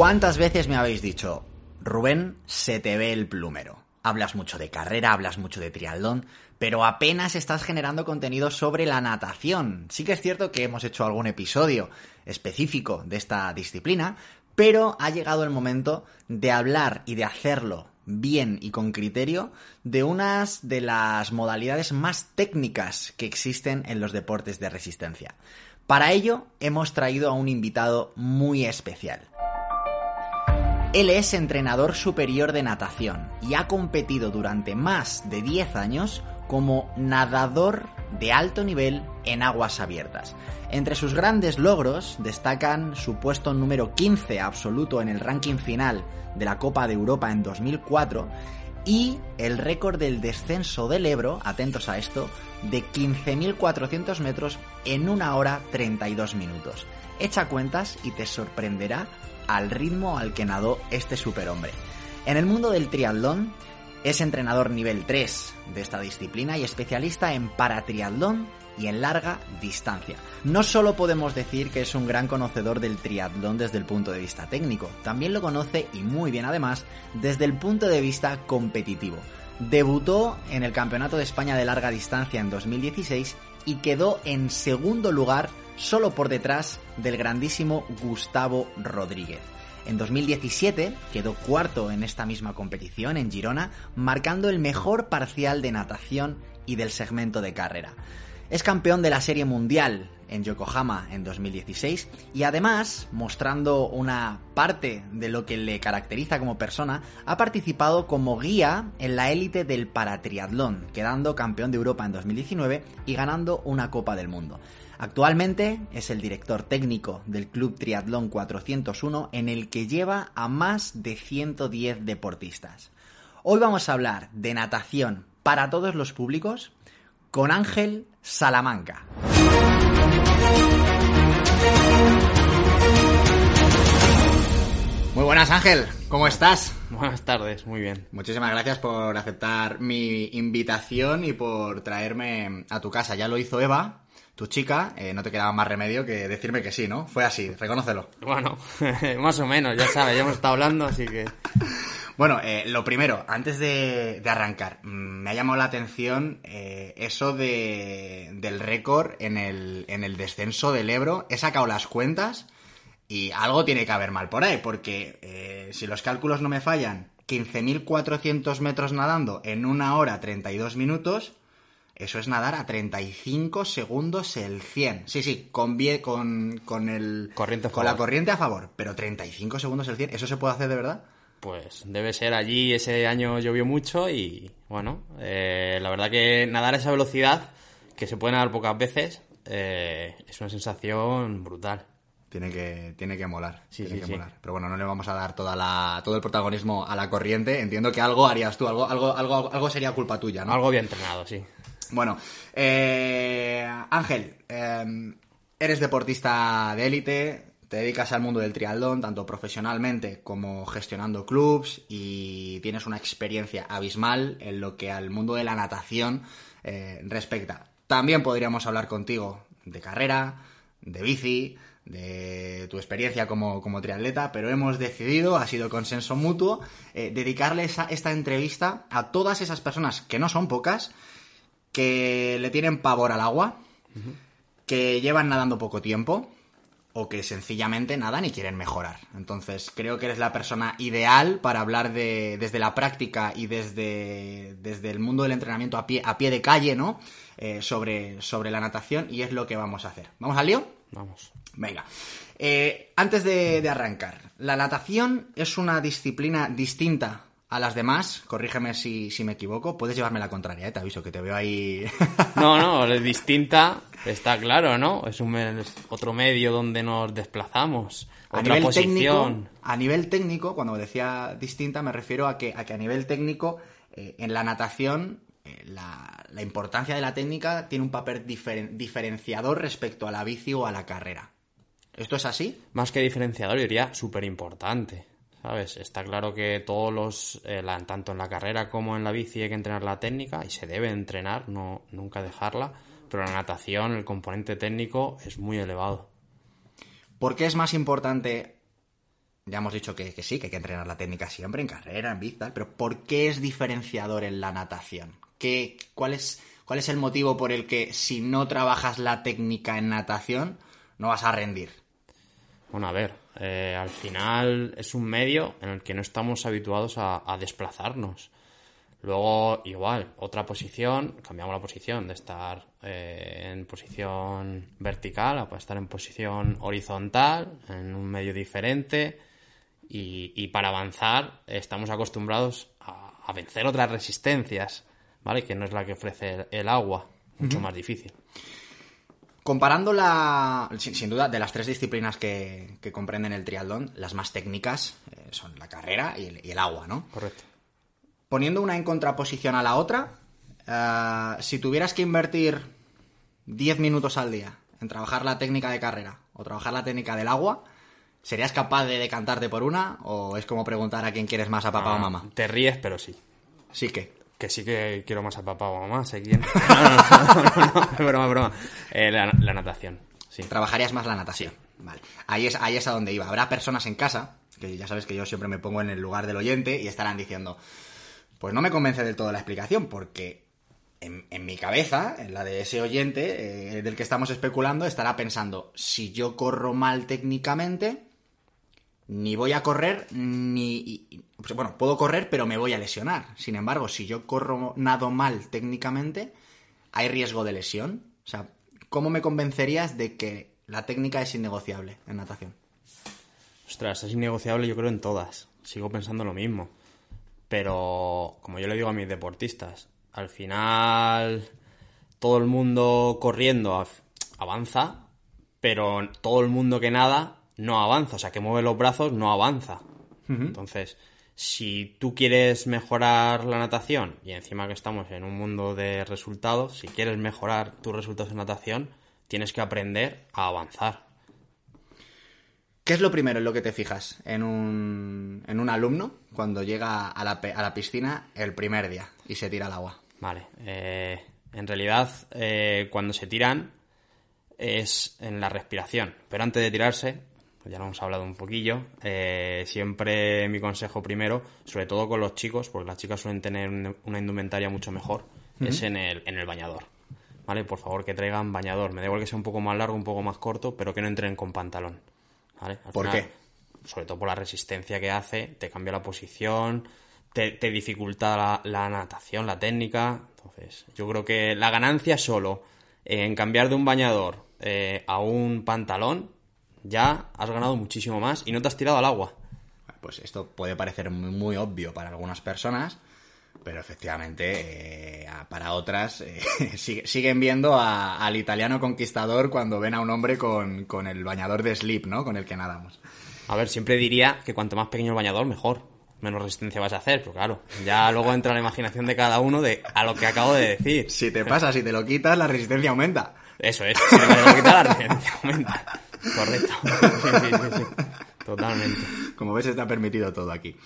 ¿Cuántas veces me habéis dicho, Rubén, se te ve el plumero? Hablas mucho de carrera, hablas mucho de triatlón, pero apenas estás generando contenido sobre la natación. Sí que es cierto que hemos hecho algún episodio específico de esta disciplina, pero ha llegado el momento de hablar y de hacerlo bien y con criterio de unas de las modalidades más técnicas que existen en los deportes de resistencia. Para ello hemos traído a un invitado muy especial. Él es entrenador superior de natación y ha competido durante más de 10 años como nadador de alto nivel en aguas abiertas. Entre sus grandes logros destacan su puesto número 15 absoluto en el ranking final de la Copa de Europa en 2004 y el récord del descenso del Ebro, atentos a esto, de 15.400 metros en 1 hora 32 minutos. Echa cuentas y te sorprenderá al ritmo al que nadó este superhombre. En el mundo del triatlón es entrenador nivel 3 de esta disciplina y especialista en paratriatlón y en larga distancia. No solo podemos decir que es un gran conocedor del triatlón desde el punto de vista técnico, también lo conoce y muy bien además desde el punto de vista competitivo. Debutó en el Campeonato de España de larga distancia en 2016 y quedó en segundo lugar solo por detrás del grandísimo Gustavo Rodríguez. En 2017 quedó cuarto en esta misma competición en Girona, marcando el mejor parcial de natación y del segmento de carrera. Es campeón de la Serie Mundial en Yokohama en 2016 y además, mostrando una parte de lo que le caracteriza como persona, ha participado como guía en la élite del paratriatlón, quedando campeón de Europa en 2019 y ganando una Copa del Mundo. Actualmente es el director técnico del Club Triatlón 401 en el que lleva a más de 110 deportistas. Hoy vamos a hablar de natación para todos los públicos con Ángel Salamanca. Muy buenas Ángel, ¿cómo estás? Buenas tardes, muy bien. Muchísimas gracias por aceptar mi invitación y por traerme a tu casa. Ya lo hizo Eva, tu chica, eh, no te quedaba más remedio que decirme que sí, ¿no? Fue así, reconócelo. Bueno, más o menos, ya sabes, ya hemos estado hablando, así que... Bueno, eh, lo primero, antes de, arrancar, mm, me ha llamado la atención eh, eso de, del récord en el, en el descenso del Ebro. He sacado las cuentas y algo tiene que haber mal por ahí, porque si los cálculos no me fallan, 15.400 metros nadando en una hora 32 minutos, eso es nadar a 35 segundos el 100. Sí, sí, con, con, con, el, corriente con la corriente a favor. Pero 35 segundos el 100, ¿eso se puede hacer de verdad? Pues debe ser. Allí ese año llovió mucho y, bueno, eh, la verdad que nadar a esa velocidad, que se puede nadar pocas veces, eh, es una sensación brutal. Tiene que, tiene que molar. Sí, tiene que molar. Pero bueno, no le vamos a dar toda la, todo el protagonismo a la corriente. Entiendo que algo harías tú, algo, algo, algo, algo sería culpa tuya, ¿no? Algo bien entrenado, sí. Bueno, eh, Ángel, em, eres deportista de élite, te dedicas al mundo del triatlón, tanto profesionalmente como gestionando clubs, y tienes una experiencia abismal en lo que al mundo de la natación eh, respecta. También podríamos hablar contigo de carrera, de bici, de tu experiencia como, triatleta, pero hemos decidido, ha sido consenso mutuo, eh, dedicarle esta entrevista a todas esas personas, que no son pocas, que le tienen pavor al agua, que llevan nadando poco tiempo o que sencillamente nadan y quieren mejorar. Entonces, creo que eres la persona ideal para hablar de, desde la práctica y desde, desde el mundo del entrenamiento a pie, a pie de calle, ¿no? Eh, sobre, sobre la natación y es lo que vamos a hacer. ¿Vamos al lío? Vamos. Venga. Eh, antes de, de arrancar, la natación es una disciplina distinta A las demás, corrígeme si, si me equivoco, puedes llevarme la contraria, ¿eh? te aviso que te veo ahí. No, no, es distinta, está claro, ¿no? Es un es otro medio donde nos desplazamos, A otra nivel, posición. técnico, a nivel técnico, cuando decía distinta, me refiero a que a, que a nivel técnico, eh, en la natación, eh, la, la importancia de la técnica tiene un papel diferen- diferenciador respecto a la bici o a la carrera. ¿Esto es así? Más que diferenciador, yo diría súper importante. ¿Sabes? Está claro que todos los, eh, la- tanto en la carrera como en la bici hay que entrenar la técnica y se debe entrenar, no nunca dejarla. Pero la natación el componente técnico es muy elevado. ¿Por qué es más importante? Ya hemos dicho que, que sí, que hay que entrenar la técnica siempre, en carrera, en bici, tal, pero ¿por qué es diferenciador en la natación? ¿Qué, cuál, es, ¿Cuál es el motivo por el que si no trabajas la técnica en natación no vas a rendir? Bueno, a ver, eh, al final es un medio en el que no estamos habituados a, a desplazarnos. Luego, igual, otra posición, cambiamos la posición de estar eh, en posición vertical a estar en posición horizontal, en un medio diferente. Y, y para avanzar estamos acostumbrados a, a vencer otras resistencias, ¿vale? Que no es la que ofrece el, el agua, mucho más difícil. Comparando la. Sin, sin duda, de las tres disciplinas que, que comprenden el triatlón, las más técnicas eh, son la carrera y el, y el agua, ¿no? Correcto. Poniendo una en contraposición a la otra, eh, si tuvieras que invertir 10 minutos al día en trabajar la técnica de carrera o trabajar la técnica del agua, ¿serías capaz de decantarte por una? ¿O es como preguntar a quién quieres más, a papá o Ah, mamá? Te ríes, pero sí. Sí que. Que sí que quiero más a papá o a mamá, sé quién. No, no, no, no, no, es broma, broma. Eh, la, la natación, sí. Trabajarías más la natación. Vale. Ahí es, ahí es a donde iba. Habrá personas en casa, que ya sabes que yo siempre me pongo en el lugar del oyente y estarán diciendo, pues no me convence del todo la explicación, porque en, en mi cabeza, en la de ese oyente eh, del que estamos especulando, estará pensando, si yo corro mal técnicamente, ni voy a correr, ni... pues, bueno, puedo correr, pero me voy a lesionar. Sin embargo, si yo corro nado mal técnicamente, hay riesgo de lesión. O sea, ¿cómo me convencerías de que la técnica es innegociable en natación? Ostras, es innegociable yo creo en todas. Sigo pensando lo mismo. Pero, como yo le digo a mis deportistas, al final todo el mundo corriendo av- avanza, pero todo el mundo que nada no avanza. O sea, que mueve los brazos no avanza. Entonces, si tú quieres mejorar la natación, y encima que estamos en un mundo de resultados, si quieres mejorar tus resultados en natación, tienes que aprender a avanzar. ¿Qué es lo primero en lo que te fijas en un, en un alumno cuando llega a la, a la piscina el primer día y se tira al agua? Vale. eh, en realidad, eh, cuando se tiran es en la respiración. Pero antes de tirarse, ya lo hemos hablado un poquillo, eh, siempre mi consejo primero, sobre todo con los chicos, porque las chicas suelen tener un- una indumentaria mucho mejor, es en el, en el bañador. ¿Vale? Por favor, que traigan bañador. Me da igual que sea un poco más largo, un poco más corto, pero que no entren con pantalón. ¿Vale? Al ¿Por final, qué? sobre todo por la resistencia que hace, te cambia la posición, te, te dificulta la, la natación, la técnica. Entonces, yo creo que la ganancia solo en cambiar de un bañador eh, a un pantalón, ya has ganado muchísimo más y no te has tirado al agua. Pues esto puede parecer muy, muy obvio para algunas personas, pero efectivamente eh, para otras eh, sigue- siguen viendo a- al italiano conquistador cuando ven a un hombre con, con el bañador de slip, ¿no? Con el que nadamos. A ver, siempre diría que cuanto más pequeño el bañador, mejor. Menos resistencia vas a hacer, pero claro, ya luego entra la imaginación de cada uno de a lo que acabo de decir. Si te pasa, si te lo quitas, la resistencia aumenta. Eso es, si me lo quita la resistencia aumenta. Correcto. Totalmente. Como ves, está permitido todo aquí.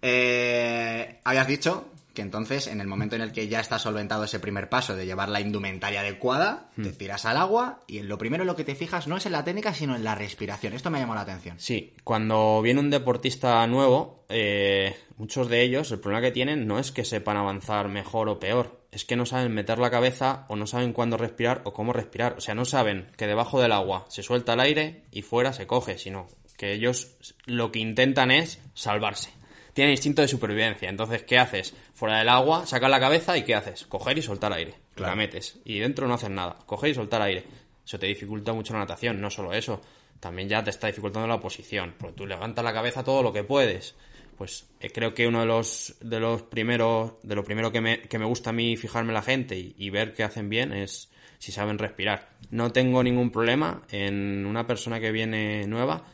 Eh, habías dicho que entonces, en el momento en el que ya está solventado ese primer paso de llevar la indumentaria adecuada, te tiras al agua y en lo primero en lo que te fijas no es en la técnica, sino en la respiración. Esto me llamó la atención. Sí, cuando viene un deportista nuevo, eh, muchos de ellos, el problema que tienen no es que sepan avanzar mejor o peor, es que no saben meter la cabeza o no saben cuándo respirar o cómo respirar. O sea, no saben que debajo del agua se suelta el aire y fuera se coge, sino que ellos lo que intentan es salvarse. Tienen instinto de supervivencia. Entonces, ¿qué haces? Fuera del agua, sacas la cabeza y ¿qué haces? Coger y soltar aire. Claro. La metes. Y dentro no haces nada. Coger y soltar aire. Eso te dificulta mucho la natación. No solo eso. También ya te está dificultando la posición. Porque tú levantas la cabeza todo lo que puedes. Pues eh, creo que uno de los, de los primeros, de lo primero que me, que me gusta a mí fijarme la gente y, y ver que hacen bien es si saben respirar. No tengo ningún problema en una persona que viene nueva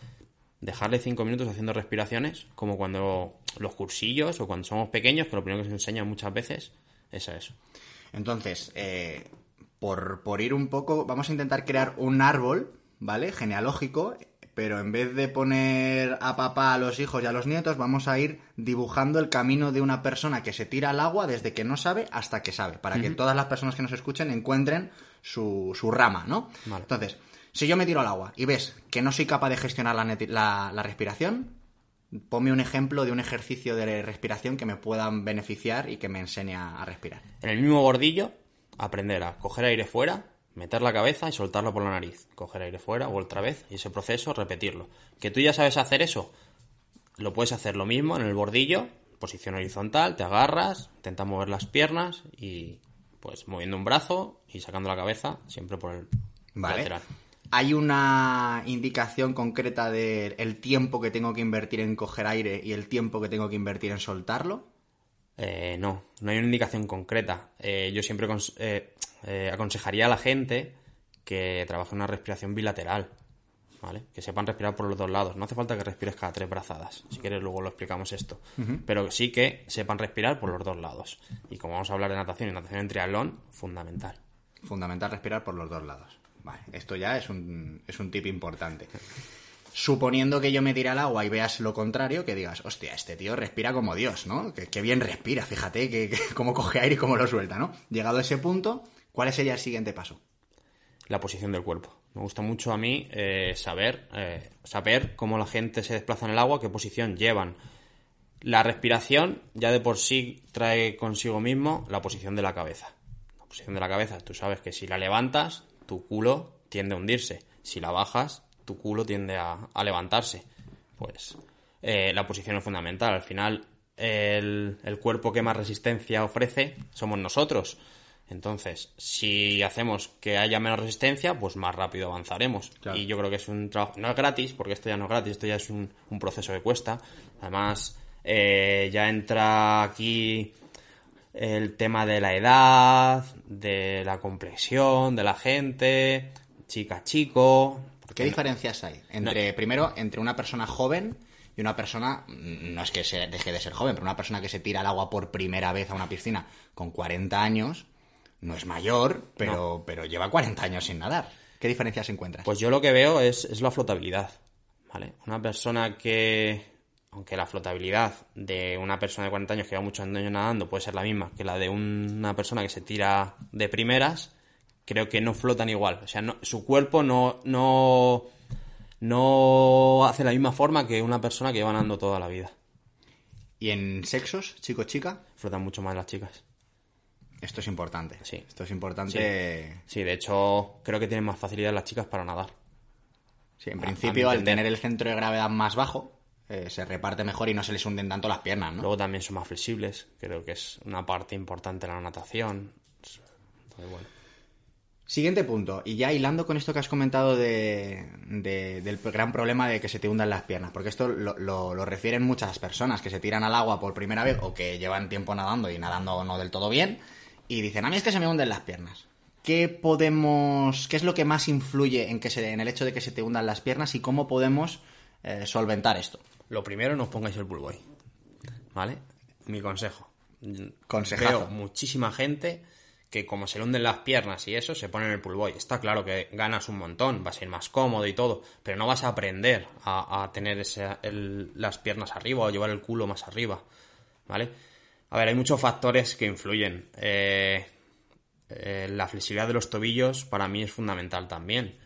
dejarle cinco minutos haciendo respiraciones, como cuando los cursillos o cuando somos pequeños, que lo primero que se enseña muchas veces es a eso. Entonces, eh, por, por ir un poco, vamos a intentar crear un árbol, ¿vale? Genealógico, pero en vez de poner a papá, a los hijos y a los nietos, vamos a ir dibujando el camino de una persona que se tira al agua desde que no sabe hasta que sabe, para que todas las personas que nos escuchen encuentren su, su rama, ¿no? Vale. Entonces, si yo me tiro al agua y ves que no soy capaz de gestionar la, la- la respiración, ponme un ejemplo de un ejercicio de respiración que me puedan beneficiar y que me enseñe a a respirar. En el mismo bordillo, aprender a coger aire fuera, meter la cabeza y soltarlo por la nariz. Coger aire fuera o otra vez y ese proceso repetirlo. Que tú ya sabes hacer eso, lo puedes hacer lo mismo en el bordillo, posición horizontal, te agarras, intentas mover las piernas y pues moviendo un brazo y sacando la cabeza siempre por el Vale. lateral. ¿Hay una indicación concreta del tiempo que tengo que invertir en coger aire y el tiempo que tengo que invertir en soltarlo? Eh, no, no hay una indicación concreta. Eh, yo siempre eh, eh, aconsejaría a la gente que trabaje una respiración bilateral, ¿vale? Que sepan respirar por los dos lados. No hace falta que respires cada tres brazadas. Si quieres luego lo explicamos esto. Pero sí que sepan respirar por los dos lados. Y como vamos a hablar de natación y natación en triatlón, fundamental. Fundamental respirar por los dos lados. Vale, esto ya es un, es un tip importante. Suponiendo que yo me tire al agua y veas lo contrario, que digas, hostia, este tío respira como Dios, ¿no? Que, bien respira, fíjate que, que cómo coge aire y cómo lo suelta, ¿no? Llegado a ese punto, ¿cuál sería el siguiente paso? la posición del cuerpo. Me gusta mucho a mí eh, saber, eh, saber cómo la gente se desplaza en el agua, qué posición llevan. La respiración ya de por sí trae consigo mismo la posición de la cabeza. La posición de la cabeza, tú sabes que si la levantas, tu culo tiende a hundirse. Si la bajas, tu culo tiende a, a levantarse. Pues eh, la posición es fundamental. Al final, el, el cuerpo que más resistencia ofrece somos nosotros. Entonces, si hacemos que haya menos resistencia, pues más rápido avanzaremos. Claro. Y yo creo que es un trabajo, no es gratis, porque esto ya no es gratis, esto ya es un, un proceso que cuesta. Además, eh, ya entra aquí el tema de la edad, de la complexión de la gente, chica, chico. ¿Qué diferencias hay? Entre, primero, entre una persona joven y una persona, mm, no es que se deje de ser joven, pero una persona que se tira al agua por primera vez a una piscina con 40 años, no es mayor, pero, pero lleva 40 años sin nadar. ¿Qué diferencias encuentras? Pues yo lo que veo es, es la flotabilidad, ¿vale? Una persona que, aunque la flotabilidad de una persona de 40 años que lleva muchos años nadando puede ser la misma que la de una persona que se tira de primeras, creo que no flotan igual. O sea, no- su cuerpo no, no, no hace la misma forma que una persona que lleva nadando toda la vida. ¿Y en sexos, chico-chica? Flotan mucho más las chicas. Esto es importante. Sí. Esto es importante. Sí, de hecho, creo que tienen más facilidad las chicas para nadar. Sí, en a principio, al tener el centro de gravedad más bajo, eh, se reparte mejor y no se les hunden tanto las piernas, ¿no? Luego también son más flexibles, creo que es una parte importante de la natación. Entonces, bueno. Siguiente punto, y ya hilando con esto que has comentado de, de- del gran problema de que se te hundan las piernas, porque esto lo, lo- lo refieren muchas personas que se tiran al agua por primera vez o que llevan tiempo nadando y nadando no del todo bien, y dicen, a mí es que se me hunden las piernas. ¿Qué podemos, qué es lo que más influye en, que se, en el hecho de que se te hundan las piernas y cómo podemos eh, solventar esto? Lo primero, no os pongáis el pull boy. ¿Vale? Mi consejo. Consejazo. Veo muchísima gente que como se le hunden las piernas y eso, se ponen el pull boy. Está claro que ganas un montón, vas a ir más cómodo y todo, pero no vas a aprender a, a tener ese- el- las piernas arriba o llevar el culo más arriba. ¿Vale? A ver, hay muchos factores que influyen. Eh, eh, la flexibilidad de los tobillos para mí es fundamental también.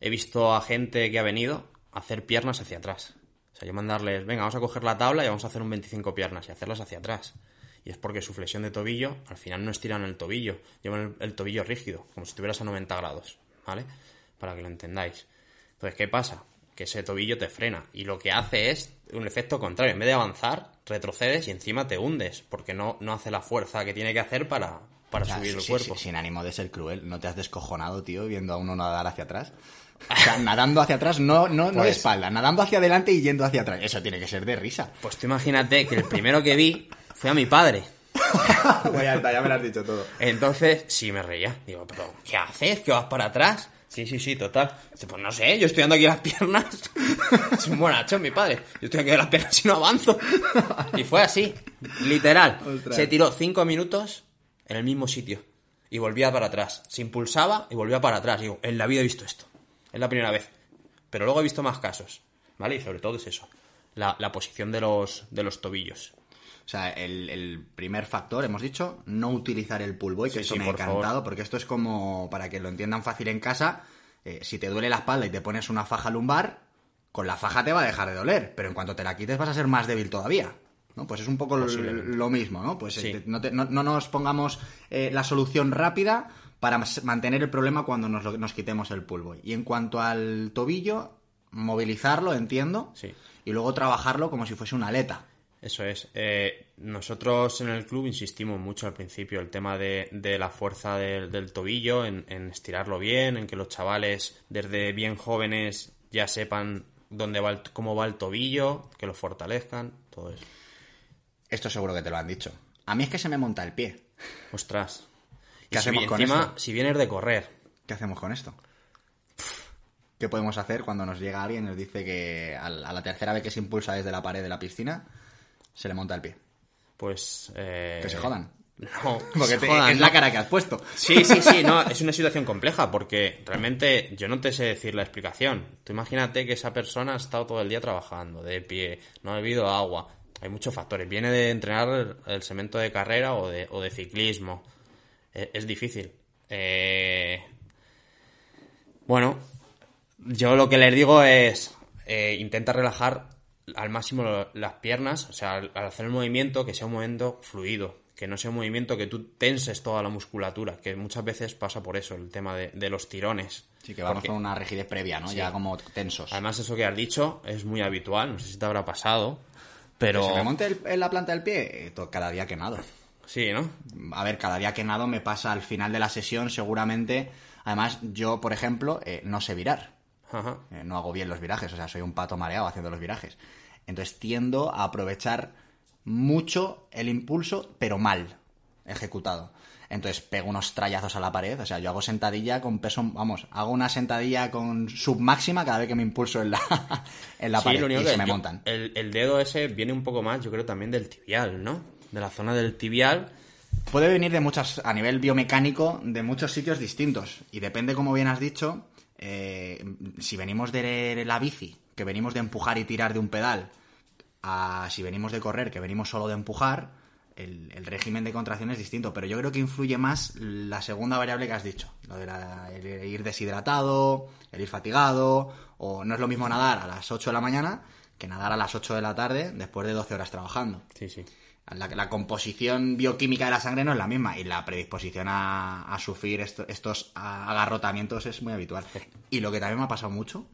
He visto a gente que ha venido a hacer piernas hacia atrás. O sea, yo mandarles, venga, vamos a coger la tabla y vamos a hacer un 25 piernas y hacerlas hacia atrás. Y es porque su flexión de tobillo, al final no estiran el tobillo, llevan el, el tobillo rígido, como si estuvieras a 90 grados, ¿vale? Para que lo entendáis. Entonces, ¿qué pasa? Que ese tobillo te frena y lo que hace es un efecto contrario. En vez de avanzar, retrocedes y encima te hundes, porque no, no hace la fuerza que tiene que hacer para, para O sea, subir el sí, cuerpo. sí, sin ánimo de ser cruel, ¿no te has descojonado, tío, viendo a uno nadar hacia atrás? O sea, nadando hacia atrás, no, no, no de Pues- espalda, nadando hacia adelante y yendo hacia atrás. Eso tiene que ser de risa. Pues tú imagínate que el primero que vi fue a mi padre. Pues ya está, ya me lo has dicho todo. Entonces, sí me reía. Digo, pero ¿qué haces? ¿Que vas para atrás? Sí, sí, sí, total. Dice, Pues no sé, yo estoy dando aquí las piernas. Es un buenacho, mi padre. Yo estoy aquí de las piernas y no avanzo. Y fue así, literal. Ostras. Se tiró cinco minutos en el mismo sitio. Y volvía para atrás. Se impulsaba y volvía para atrás. Digo, en la vida he visto esto. Es la primera vez. Pero luego he visto más casos. ¿Vale? Y sobre todo es eso. La, la posición de los, de los tobillos. O sea, el, el primer factor, hemos dicho, no utilizar el pull boy, que Sí, eso sí, me ha encantado, favor. porque esto es como, para que lo entiendan fácil en casa, eh, si te duele la espalda y te pones una faja lumbar, con la faja te va a dejar de doler, pero en cuanto te la quites vas a ser más débil todavía. ¿no? Pues es un poco lo mismo, ¿no? Pues Sí. eh, no, te- no- no nos pongamos eh, la solución rápida para mantener el problema cuando nos, nos quitemos el pull boy. Y en cuanto al tobillo, movilizarlo, entiendo, Sí. y luego trabajarlo como si fuese una aleta. Eso es. Eh, nosotros en el club insistimos mucho al principio el tema de, de la fuerza del, del tobillo, en, en estirarlo bien, en que los chavales desde bien jóvenes ya sepan dónde va el- cómo va el tobillo, que lo fortalezcan, todo eso. Esto seguro que te lo han dicho. A mí es que se me monta el pie. Ostras. ¿Qué si, hacemos vi- con encima, esto? si vienes de correr, ¿Qué hacemos con esto? ¿Qué podemos hacer cuando nos llega alguien y nos dice que a la tercera vez que se impulsa desde la pared de la piscina se le monta el pie? pues... eh, Que se jodan. No, Porque te- jodan, es la cara que has puesto. Sí, sí, sí, no, es una situación compleja porque realmente yo no te sé decir la explicación. Tú imagínate que esa persona ha estado todo el día trabajando de pie, no ha bebido agua. Hay muchos factores. Viene de entrenar el, el cemento de carrera o de, o de ciclismo. E- Es, difícil. Eh, Bueno, yo lo que les digo es eh, intenta relajar al máximo las piernas, o sea, al, al hacer el movimiento que sea un movimiento fluido, que no sea un movimiento que tú tenses toda la musculatura, que muchas veces pasa por eso, el tema de, de los tirones. Sí, que vamos Porque- con una rigidez previa, ¿no? Sí. Ya como tensos. Además, eso que has dicho es muy habitual, no sé si te habrá pasado, pero... Que se me monte el- en la planta del pie eh, cada día que nado. Sí, ¿no? A ver, cada día que nado me pasa al final de la sesión seguramente... Además, yo, por ejemplo, eh, no sé virar. Ajá. Eh, no hago bien los virajes, o sea, soy un pato mareado haciendo los virajes. Entonces tiendo a aprovechar mucho el impulso, pero mal ejecutado. Entonces pego unos trallazos a la pared, o sea, yo hago sentadilla con peso, vamos, hago una sentadilla con submáxima cada vez que me impulso en la, en la Sí, pared lo único y que se me yo- montan. El, el dedo ese viene un poco más, yo creo, también del tibial, ¿no? De la zona del tibial. Puede venir de muchas, a nivel biomecánico, de muchos sitios distintos. Y depende, como bien has dicho, eh, si venimos de la bici, que venimos de empujar y tirar de un pedal, a si venimos de correr, que venimos solo de empujar, el, el régimen de contracción es distinto. Pero yo creo que influye más la segunda variable que has dicho. Lo de la- el ir deshidratado, el ir fatigado, o no es lo mismo nadar a las 8 de la mañana que nadar a las 8 de la tarde después de 12 horas trabajando. Sí, sí. La, la composición bioquímica de la sangre no es la misma y la predisposición a, a sufrir esto- estos agarrotamientos es muy habitual. Y lo que también me ha pasado mucho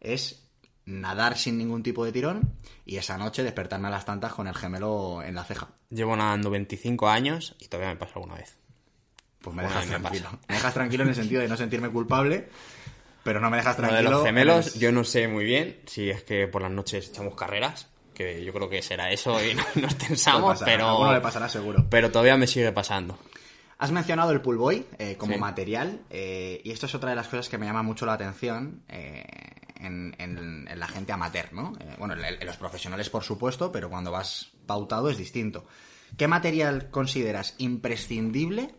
es nadar sin ningún tipo de tirón y esa noche despertarme a las tantas con el gemelo en la ceja. Llevo nadando 25 años y todavía me pasa alguna vez. Pues me dejas tranquilo. Me dejas tranquilo en el sentido de no sentirme culpable, pero no me dejas Lo de tranquilo. los gemelos, yo no sé muy bien si es que por las noches echamos carreras, que yo creo que será eso y no- nos tensamos, pero, alguno le pasará seguro. pero todavía me sigue pasando. Has mencionado el pull boy eh, como Sí. material eh, y esto es otra de las cosas que me llama mucho la atención eh, en, en- en la gente amateur, ¿no? Eh, bueno, en, en los profesionales por supuesto, pero cuando vas pautado es distinto. ¿Qué material consideras imprescindible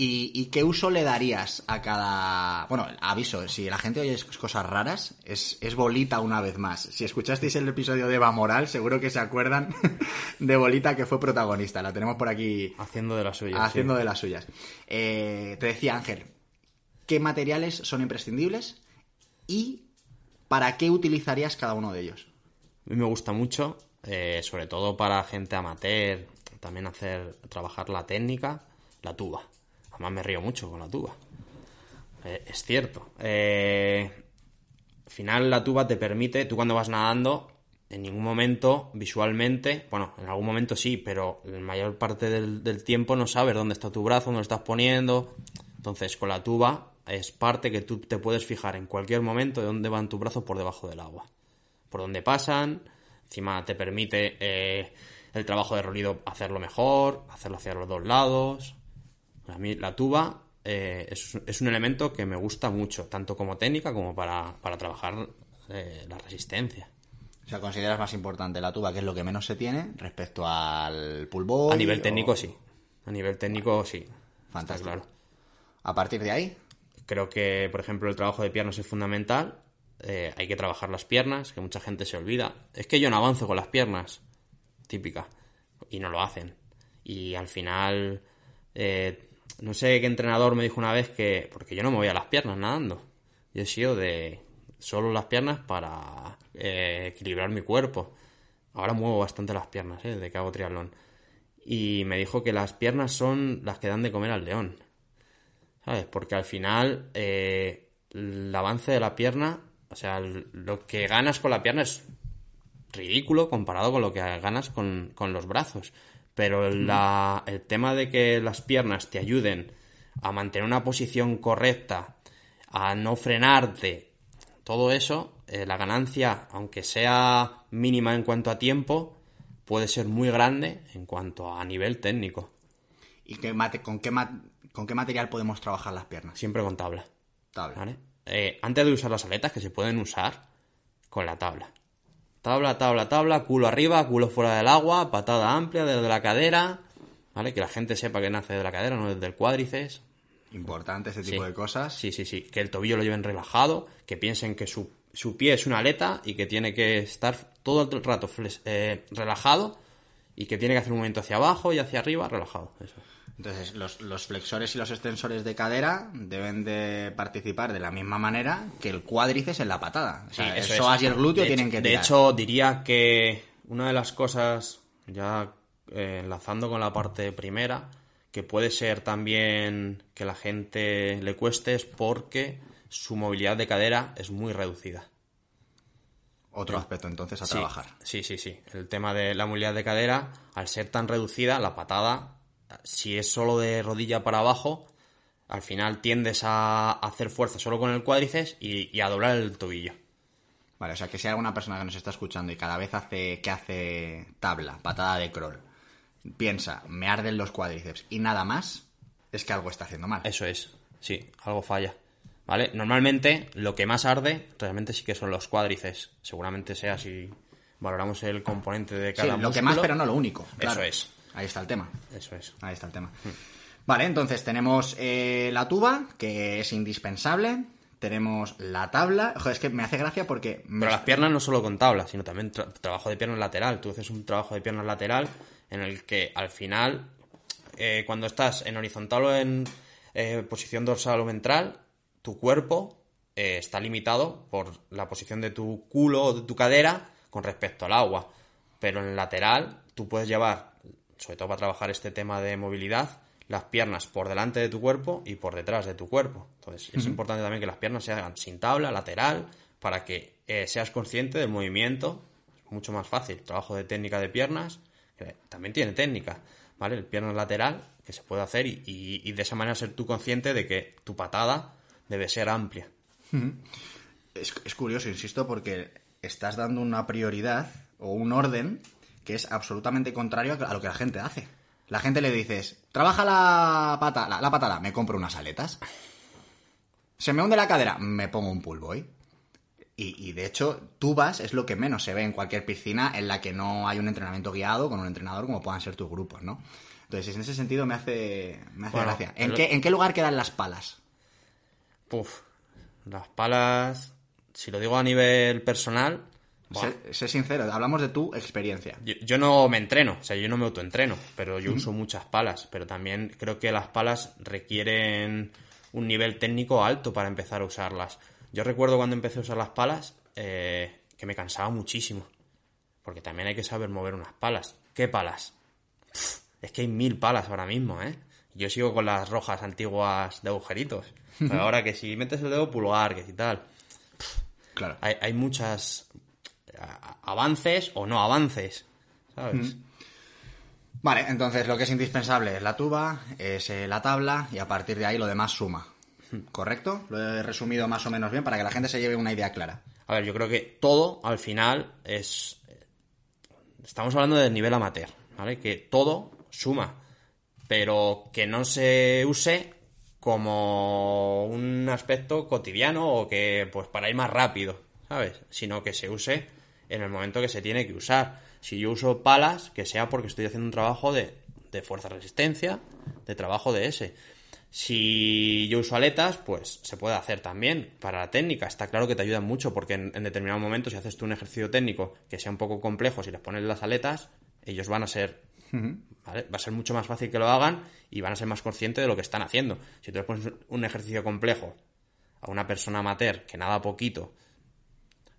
y, y qué uso le darías a cada... Bueno, aviso, si la gente oye cosas raras, es, es Bolita una vez más. Si escuchasteis el episodio de Eva Moral, seguro que se acuerdan de Bolita que fue protagonista. La tenemos por aquí Haciendo de las suyas. haciendo sí. de las suyas. Eh, te decía Ángel, ¿qué materiales son imprescindibles y para qué utilizarías cada uno de ellos? A mí me gusta mucho, eh, sobre todo para gente amateur, también hacer trabajar la técnica, la tuba. Además me río mucho con la tuba. Eh, es cierto. Eh, al final la tuba te permite, tú cuando vas nadando, en ningún momento visualmente, bueno, en algún momento sí, pero la mayor parte del, tiempo no sabes dónde está tu brazo, dónde lo estás poniendo. Entonces con la tuba es parte que tú te puedes fijar en cualquier momento de dónde van tus brazos por debajo del agua. Por dónde pasan, encima te permite eh, el trabajo de rolido hacerlo mejor, hacerlo hacia los dos lados. A mí la tuba eh, es, es, un elemento que me gusta mucho, tanto como técnica como para, para trabajar eh, la resistencia. O sea, ¿consideras más importante la tuba, que es lo que menos se tiene, respecto al pull A nivel técnico, sí. A nivel técnico, sí. Fantástico. Claro. A partir de ahí. Creo que, por ejemplo, el trabajo de piernas es fundamental. Eh, hay que trabajar las piernas, que mucha gente se olvida. Es que yo no avanzo con las piernas. Típica. Y no lo hacen. Y al final. Eh, no sé qué entrenador me dijo una vez que. Porque yo no me voy a las piernas nadando. Yo he sido de solo las piernas para eh, equilibrar mi cuerpo. Ahora muevo bastante las piernas, ¿eh? De que hago triatlón. Y me dijo que las piernas son las que dan de comer al león. ¿Sabes? Porque al final eh, el avance de la pierna, o sea, lo que ganas con la pierna es ridículo comparado con lo que ganas con, con los brazos. Pero la, el tema de que las piernas te ayuden a mantener una posición correcta, a no frenarte, todo eso, eh, la ganancia, aunque sea mínima en cuanto a tiempo, puede ser muy grande en cuanto a nivel técnico. ¿Y qué mate, con, qué con qué material podemos trabajar las piernas? Siempre con tabla. Tabla. ¿vale? Eh, antes de usar las aletas, que se pueden usar con la tabla. Tabla, tabla, tabla, culo arriba, culo fuera del agua, patada amplia desde la cadera, ¿vale? Que la gente sepa que nace de la cadera, no desde el cuádriceps. Importante ese tipo Sí. de cosas. Sí, sí, sí. Que el tobillo lo lleven relajado, que piensen que su, su pie es una aleta y que tiene que estar todo el rato eh, relajado y que tiene que hacer un movimiento hacia abajo y hacia arriba relajado. Eso. Entonces, los, los flexores y los extensores de cadera deben de participar de la misma manera que el cuádriceps en la patada. O sea, el eso psoas es. y el glúteo De tienen hecho- que De tirar. hecho, diría que una de las cosas, ya eh, enlazando con la parte primera, que puede ser también que la gente le cueste es porque su movilidad de cadera es muy reducida. Otro aspecto entonces a Sí, trabajar. Sí, sí, sí. El tema de la movilidad de cadera, al ser tan reducida, la patada, si es solo de rodilla para abajo, al final tiendes a hacer fuerza solo con el cuádriceps y, y a doblar el tobillo. Vale, o sea que si hay alguna persona que nos está escuchando y cada vez hace que hace tabla, patada de crawl, piensa, me arden los cuádriceps y nada más, es que algo está haciendo mal. Eso es, sí, algo falla. ¿Vale? Normalmente lo que más arde realmente sí que son los cuádriceps. Seguramente sea si valoramos el componente de Sí, cada lo que más, pero no lo único. claro. es. Ahí está el tema. Eso es. Ahí está el tema. Vale, entonces tenemos eh, la tuba, que es indispensable. Tenemos la tabla. Joder, es que me hace gracia porque... me- Pero las piernas no solo con tabla, sino también tra- trabajo de piernas lateral. Tú haces un trabajo de piernas lateral en el que al final, eh, cuando estás en horizontal o en eh, posición dorsal o ventral, tu cuerpo eh, está limitado por la posición de tu culo o de tu cadera con respecto al agua. Pero en el lateral, tú puedes llevar, sobre todo para trabajar este tema de movilidad, las piernas por delante de tu cuerpo y por detrás de tu cuerpo. Entonces, es importante también que las piernas se hagan sin tabla, lateral, para que eh, seas consciente del movimiento. Es mucho más fácil. Trabajo de técnica de piernas, que también tiene técnica, ¿vale? El pierna lateral, que se puede hacer y, y- y de esa manera ser tú consciente de que tu patada debe ser amplia. Es, es curioso, insisto, porque estás dando una prioridad o un orden que es absolutamente contrario a lo que la gente hace. La gente le dices, trabaja la pata, la, me compro unas aletas. Se me hunde la cadera, me pongo un pull boy. Y, y, de hecho, tubas es lo que menos se ve en cualquier piscina en la que no hay un entrenamiento guiado con un entrenador como puedan ser tus grupos, ¿no? Entonces, en ese sentido me hace, me hace Bueno, gracia. ¿En qué, ¿En qué lugar quedan las palas? Puf, las palas, si lo digo a nivel personal, Sé, sé sincero, hablamos de tu experiencia. Yo, yo no me entreno, o sea, yo no me autoentreno, pero yo uso muchas palas, pero también creo que las palas requieren un nivel técnico alto para empezar a usarlas. Yo recuerdo cuando empecé a usar las palas eh, que me cansaba muchísimo, porque también hay que saber mover unas palas. ¿Qué palas? Pff, es que hay mil palas ahora mismo, ¿eh? Yo sigo con las rojas antiguas de agujeritos. Pero ahora que si metes el dedo pulgar, que si tal Claro. hay, hay muchas avances o no avances, ¿sabes? Vale, entonces lo que es indispensable es la tuba, es eh, la tabla y a partir de ahí lo demás suma. ¿Correcto? Lo he resumido más o menos bien para que la gente se lleve una idea clara. A ver, yo creo que todo al final es. Estamos hablando del nivel amateur, ¿vale? Que todo suma, pero que no se use como un aspecto cotidiano o que, pues, para ir más rápido, ¿sabes? Sino que se use en el momento que se tiene que usar. Si yo uso palas, que sea porque estoy haciendo un trabajo de, de fuerza-resistencia, de trabajo de ese. Si yo uso aletas, pues se puede hacer también para la técnica. Está claro que te ayuda mucho porque en, en determinado momento, si haces tú un ejercicio técnico que sea un poco complejo, si les pones las aletas, ellos van a ser ¿vale? Va a ser mucho más fácil que lo hagan y van a ser más conscientes de lo que están haciendo. Si tú le pones un ejercicio complejo a una persona amateur que nada poquito,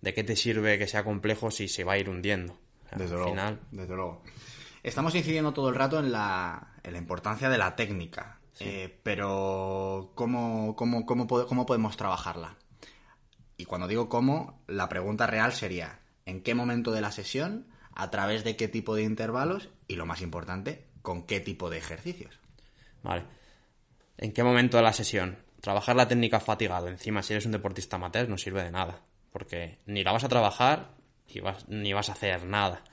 ¿de qué te sirve que sea complejo si se va a ir hundiendo? O sea, Desde al luego. final, Desde luego. Estamos incidiendo todo el rato en la, en la importancia de la técnica. Eh, pero, ¿cómo, cómo, cómo, cómo podemos trabajarla? Y cuando digo cómo, la pregunta real sería: ¿en qué momento de la sesión? ¿A través de qué tipo de intervalos? Y lo más importante, ¿con qué tipo de ejercicios? Vale. ¿En qué momento de la sesión? Trabajar la técnica fatigado. Encima, si eres un deportista amateur, no sirve de nada. Porque ni la vas a trabajar ni vas, ni vas a hacer nada.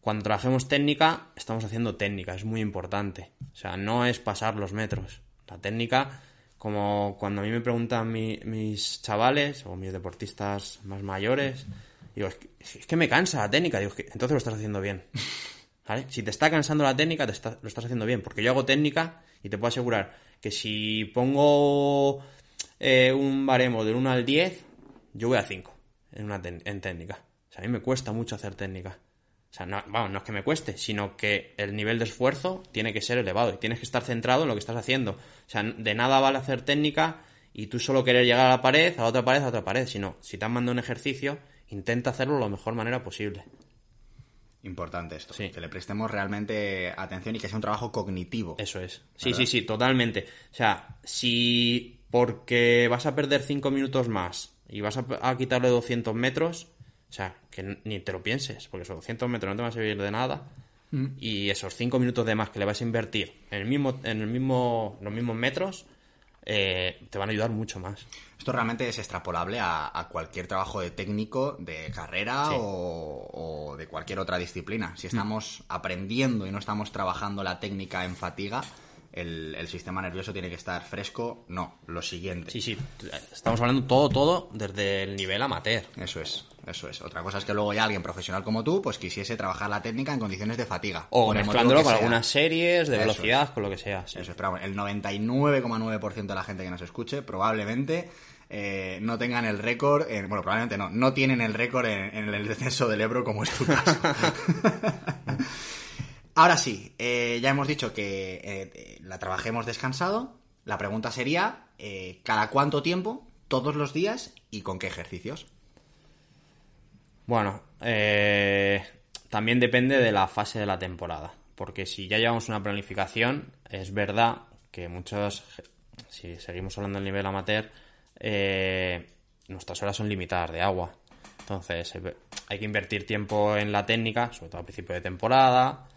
Cuando trabajemos técnica, estamos haciendo técnica. Es muy importante. O sea, no es pasar los metros. La técnica, como cuando a mí me preguntan mi- mis chavales o mis deportistas más mayores, digo, es que, es que me cansa la técnica. Digo, "Es que entonces lo estás haciendo bien. ¿Vale? Si te está cansando la técnica, te está- lo estás haciendo bien. Porque yo hago técnica y te puedo asegurar que si pongo eh, un baremo del 1 al 10, yo voy a 5 en, una en técnica. O sea, a mí me cuesta mucho hacer técnica. O sea, no, vamos, no es que me cueste, sino que el nivel de esfuerzo tiene que ser elevado y tienes que estar centrado en lo que estás haciendo. O sea, de nada vale hacer técnica y tú solo querer llegar a la pared, a la otra pared, a la otra pared, sino si te han mandado un ejercicio, intenta hacerlo de la mejor manera posible. Importante esto. Sí. Que le prestemos realmente atención y que sea un trabajo cognitivo. Eso es. Sí, ¿Verdad? sí, sí, totalmente. O sea, si porque vas a perder 5 minutos más y vas a, a quitarle 200 metros, o sea, que ni te lo pienses, porque esos 200 metros no te van a servir de nada. Y esos 5 minutos de más que le vas a invertir en, el mismo, en el mismo, los mismos metros, eh, te van a ayudar mucho más. Esto realmente es extrapolable a, a cualquier trabajo de técnico, de carrera Sí. o, o de cualquier otra disciplina. Si estamos aprendiendo y no estamos trabajando la técnica en fatiga, el, el sistema nervioso tiene que estar fresco. No, lo siguiente. Sí, sí, estamos hablando todo, todo desde el nivel amateur. Eso es, eso es. Otra cosa es que luego ya alguien profesional como tú, pues quisiese trabajar la técnica en condiciones de fatiga. O mezclándolo con algunas series de Eso velocidad, con lo que sea. sí. Eso es, pero vamos, el 99,9% de la gente que nos escuche probablemente eh, no tengan el récord, en- bueno, probablemente no, no tienen el récord en, en el descenso del Ebro como es tu caso. Ahora sí, eh, ya hemos dicho que eh, la trabajemos descansado. La pregunta sería, eh, ¿cada cuánto tiempo? ¿Todos los días? ¿Y con qué ejercicios? Bueno, también depende de la fase de la temporada. Porque si ya llevamos una planificación, es verdad que muchos, si seguimos hablando del nivel amateur, nuestras horas son limitadas de agua. Entonces, hay que invertir tiempo en la técnica, sobre todo al principio de temporada.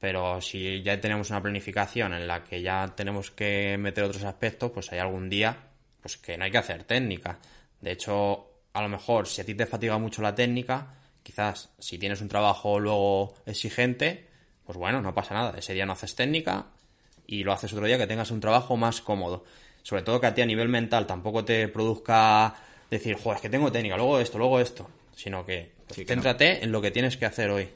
Pero si ya tenemos una planificación en la que ya tenemos que meter otros aspectos, pues hay algún día pues que no hay que hacer técnica. De hecho, a lo mejor si a ti te fatiga mucho la técnica, quizás si tienes un trabajo luego exigente, pues bueno, no pasa nada. Ese día no haces técnica y lo haces otro día que tengas un trabajo más cómodo. Sobre todo que a ti a nivel mental tampoco te produzca decir, joder, es que tengo técnica, luego esto, luego esto. Sino que, pues, Sí, que no. céntrate en lo que tienes que hacer hoy.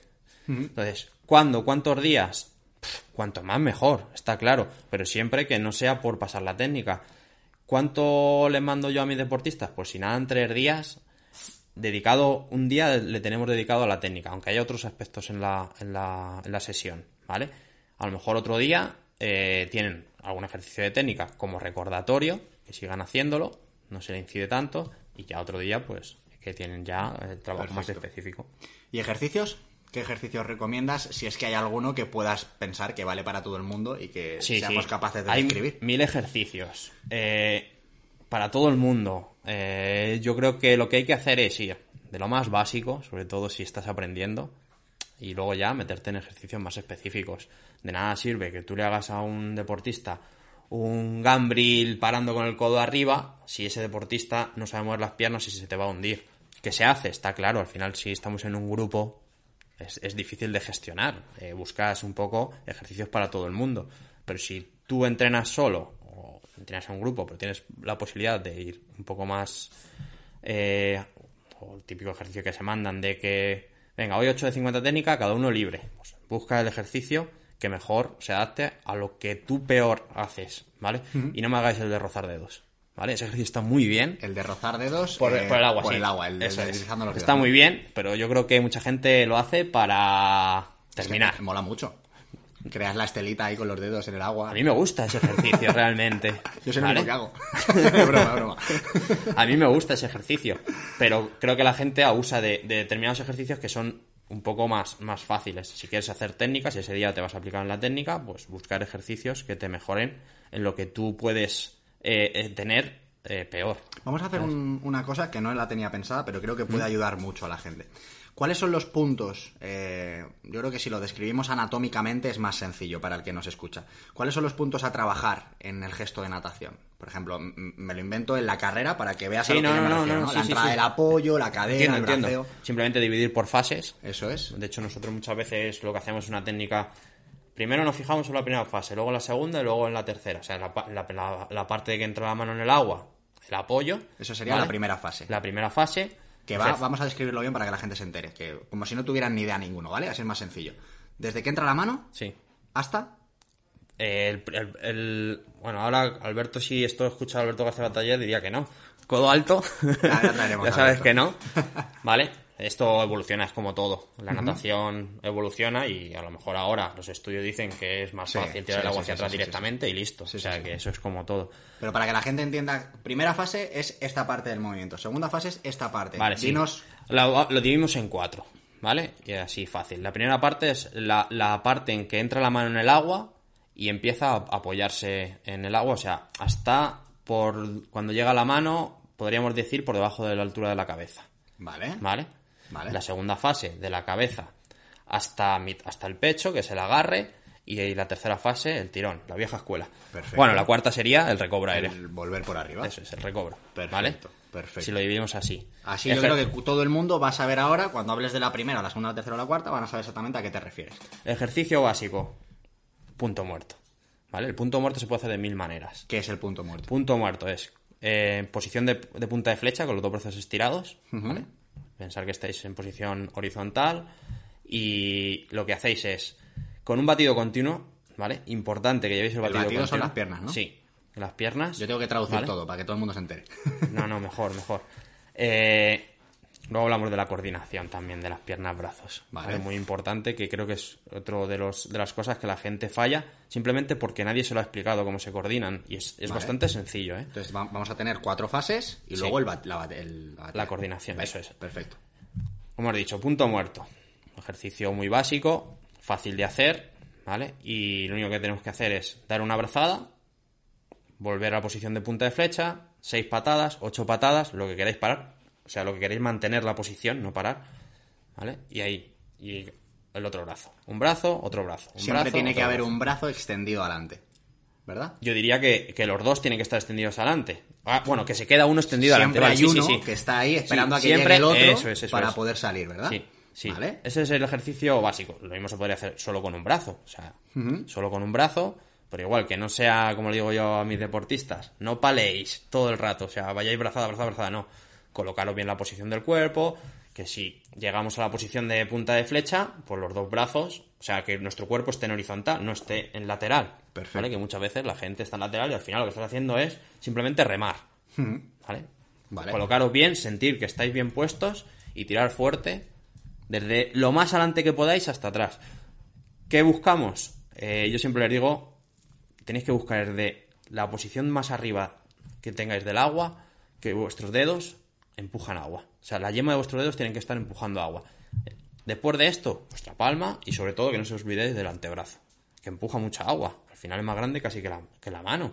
Entonces, ¿cuándo? ¿Cuántos días? Pff, Cuanto más mejor, está claro. Pero siempre que no sea por pasar la técnica. ¿Cuánto le mando yo a mis deportistas? Pues si nada, en tres días, dedicado, un día le tenemos dedicado a la técnica, aunque haya otros aspectos en la, en la, en la sesión, ¿vale? A lo mejor otro día eh, tienen algún ejercicio de técnica como recordatorio, que sigan haciéndolo, no se le incide tanto, y ya otro día, pues, que tienen ya el trabajo más específico. ¿Y ejercicios? ¿Qué ejercicios recomiendas si es que hay alguno que puedas pensar que vale para todo el mundo y que Sí, seamos sí. capaces de Hay describir? mil ejercicios. Eh, para todo el mundo. Eh, yo creo que lo que hay que hacer es ir de lo más básico, sobre todo si estás aprendiendo, y luego ya meterte en ejercicios más específicos. De nada sirve que tú le hagas a un deportista un gambril parando con el codo arriba, si ese deportista no sabe mover las piernas y se te va a hundir. ¿Qué se hace? Está claro, al final si estamos en un grupo es, es difícil de gestionar. Eh, buscas un poco ejercicios para todo el mundo. Pero si tú entrenas solo o entrenas en un grupo, pero tienes la posibilidad de ir un poco más... eh, o el típico ejercicio que se mandan de que, venga, hoy 8 de 50 técnica, cada uno libre. Pues busca el ejercicio que mejor se adapte a lo que tú peor haces, ¿vale? Y no me hagáis el de rozar dedos, ¿vale? Ese ejercicio está muy bien, El de rozar dedos por, eh, por el agua, por sí. el agua, el de Eso es. los Está muy bien, pero yo creo que mucha gente lo hace para Es que terminar. mola mucho. Creas la estelita ahí con los dedos en el agua. A mí me gusta ese ejercicio realmente. Yo sé lo ¿vale? único que hago. Es broma, broma. A mí me gusta ese ejercicio, pero creo que la gente abusa de, de determinados ejercicios que son un poco más, más fáciles. Si quieres hacer técnicas y ese día te vas a aplicar en la técnica, pues buscar ejercicios que te mejoren en lo que tú puedes eh, eh, tener eh, peor. Vamos a hacer un- una cosa que no la tenía pensada, pero creo que puede ayudar mucho a la gente. ¿Cuáles son los puntos? eh, yo creo que si lo describimos anatómicamente es más sencillo para el que nos escucha. ¿Cuáles son los puntos a trabajar en el gesto de natación? Por ejemplo, me lo invento en la carrera para que veas Sí, a lo que no, me no, no, refiero, no, ¿no? sí, La entrada sí. del apoyo, la Entiendo, el braceo. Simplemente dividir por fases. Eso es. De hecho, nosotros muchas veces lo que hacemos es una técnica. Primero nos fijamos en la primera fase, luego en la segunda y luego en la tercera. O sea, la, la- la- la parte de que entra la mano en el agua, el apoyo. Eso sería ¿vale? la primera fase. La primera fase. Que va, vamos a describirlo bien para que la gente se entere. Que como si no tuvieran ni idea ninguno, ¿vale? Así es más sencillo. Desde que entra la mano Sí. hasta. El, el- el- bueno, ahora Alberto, si esto escucha a Alberto García Bataller, diría que no. Codo alto. Ya, sabes Alberto. que no. Vale. Esto evoluciona, es como todo. La natación evoluciona y a lo mejor ahora los estudios dicen que es más Sí, fácil tirar sí, el agua sí, hacia sí, atrás sí, sí, directamente y listo. Sí, o sea sí. que eso es como todo. Pero para que la gente entienda, primera fase es esta parte del movimiento. Segunda fase es esta parte. Vale, sí. Dinos. Lo, lo dividimos en cuatro, ¿vale? Y así fácil. La primera parte es la, la parte en que entra la mano en el agua y empieza a apoyarse en el agua, o sea, hasta por cuando llega la mano, podríamos decir por debajo de la altura de la cabeza, Vale. ¿vale? Vale. La segunda fase, de la cabeza hasta, hasta el pecho, que es el agarre, y la tercera fase, el tirón, la vieja escuela. Perfecto. Bueno, la cuarta sería el recobro aéreo. El volver por arriba. Eso es, el recobro. Perfecto, ¿Vale? perfecto. Si lo dividimos así. Así yo creo que todo el mundo va a saber ahora, cuando hables de la primera, la segunda, la tercera o la cuarta, van a saber exactamente a qué te refieres. Ejercicio básico. Punto muerto. ¿Vale? El punto muerto se puede hacer de mil maneras. ¿Qué es el punto muerto? Punto muerto es eh, posición de, de punta de flecha con los dos brazos estirados. ¿vale? Pensar que estáis en posición horizontal y lo que hacéis es con un batido continuo, ¿vale? Importante que llevéis el El batido, batido son continuo. las piernas, ¿no? Sí, las piernas. Yo tengo que traducir ¿vale? todo para que todo el mundo se entere. No, no, mejor, mejor. Eh, luego hablamos de la coordinación también de las piernas brazos. Vale. ¿vale? Muy importante, que creo que es otro de los de las cosas que la gente falla, simplemente porque nadie se lo ha explicado cómo se coordinan. Y es, es Vale. bastante sencillo, ¿eh? Entonces va- vamos a tener cuatro fases y Sí. luego el, bat- la, el- la- La coordinación, Vale, eso es. Perfecto. Como he dicho, punto muerto. Ejercicio muy básico, fácil de hacer, ¿vale? Y lo único que tenemos que hacer es dar una abrazada, volver a la posición de punta de flecha, seis patadas, ocho patadas, lo que queráis parar. O sea, lo que queréis mantener la posición, no parar, ¿vale? Y ahí, y el otro brazo. Un brazo, otro brazo. Un Siempre brazo, tiene que haber brazo. un brazo extendido adelante. ¿Verdad? Yo diría que, que los dos tienen que estar extendidos adelante. Ah, bueno, que se queda uno extendido Siempre adelante. Vale, hay uno sí, sí. que está ahí esperando a que siempre- llegue el otro eso es, eso para es. poder salir, ¿verdad? Sí, sí. ¿Vale? Ese es el ejercicio básico. Lo mismo se podría hacer solo con un brazo. O sea, solo con un brazo. Pero igual, que no sea, como le digo yo a mis deportistas, no paléis todo el rato. O sea, vayáis brazada, brazada, brazada. No. Colocaros bien la posición del cuerpo. Que si llegamos a la posición de punta de flecha, pues los dos brazos, o sea, que nuestro cuerpo esté en horizontal, no esté en lateral. Perfecto. ¿Vale? Que muchas veces la gente está en lateral y al final lo que estás haciendo es simplemente remar. ¿Vale? Vale. Colocaros bien, sentir que estáis bien puestos y tirar fuerte desde lo más adelante que podáis hasta atrás. ¿Qué buscamos? Eh, yo siempre les digo, tenéis que buscar desde la posición más arriba que tengáis del agua, que vuestros dedos empujan agua. O sea, la yema de vuestros dedos tienen que estar empujando agua. Después de esto, vuestra palma y sobre todo que no se os olvidéis del antebrazo, que empuja mucha agua. Al final es más grande casi que la, que la mano.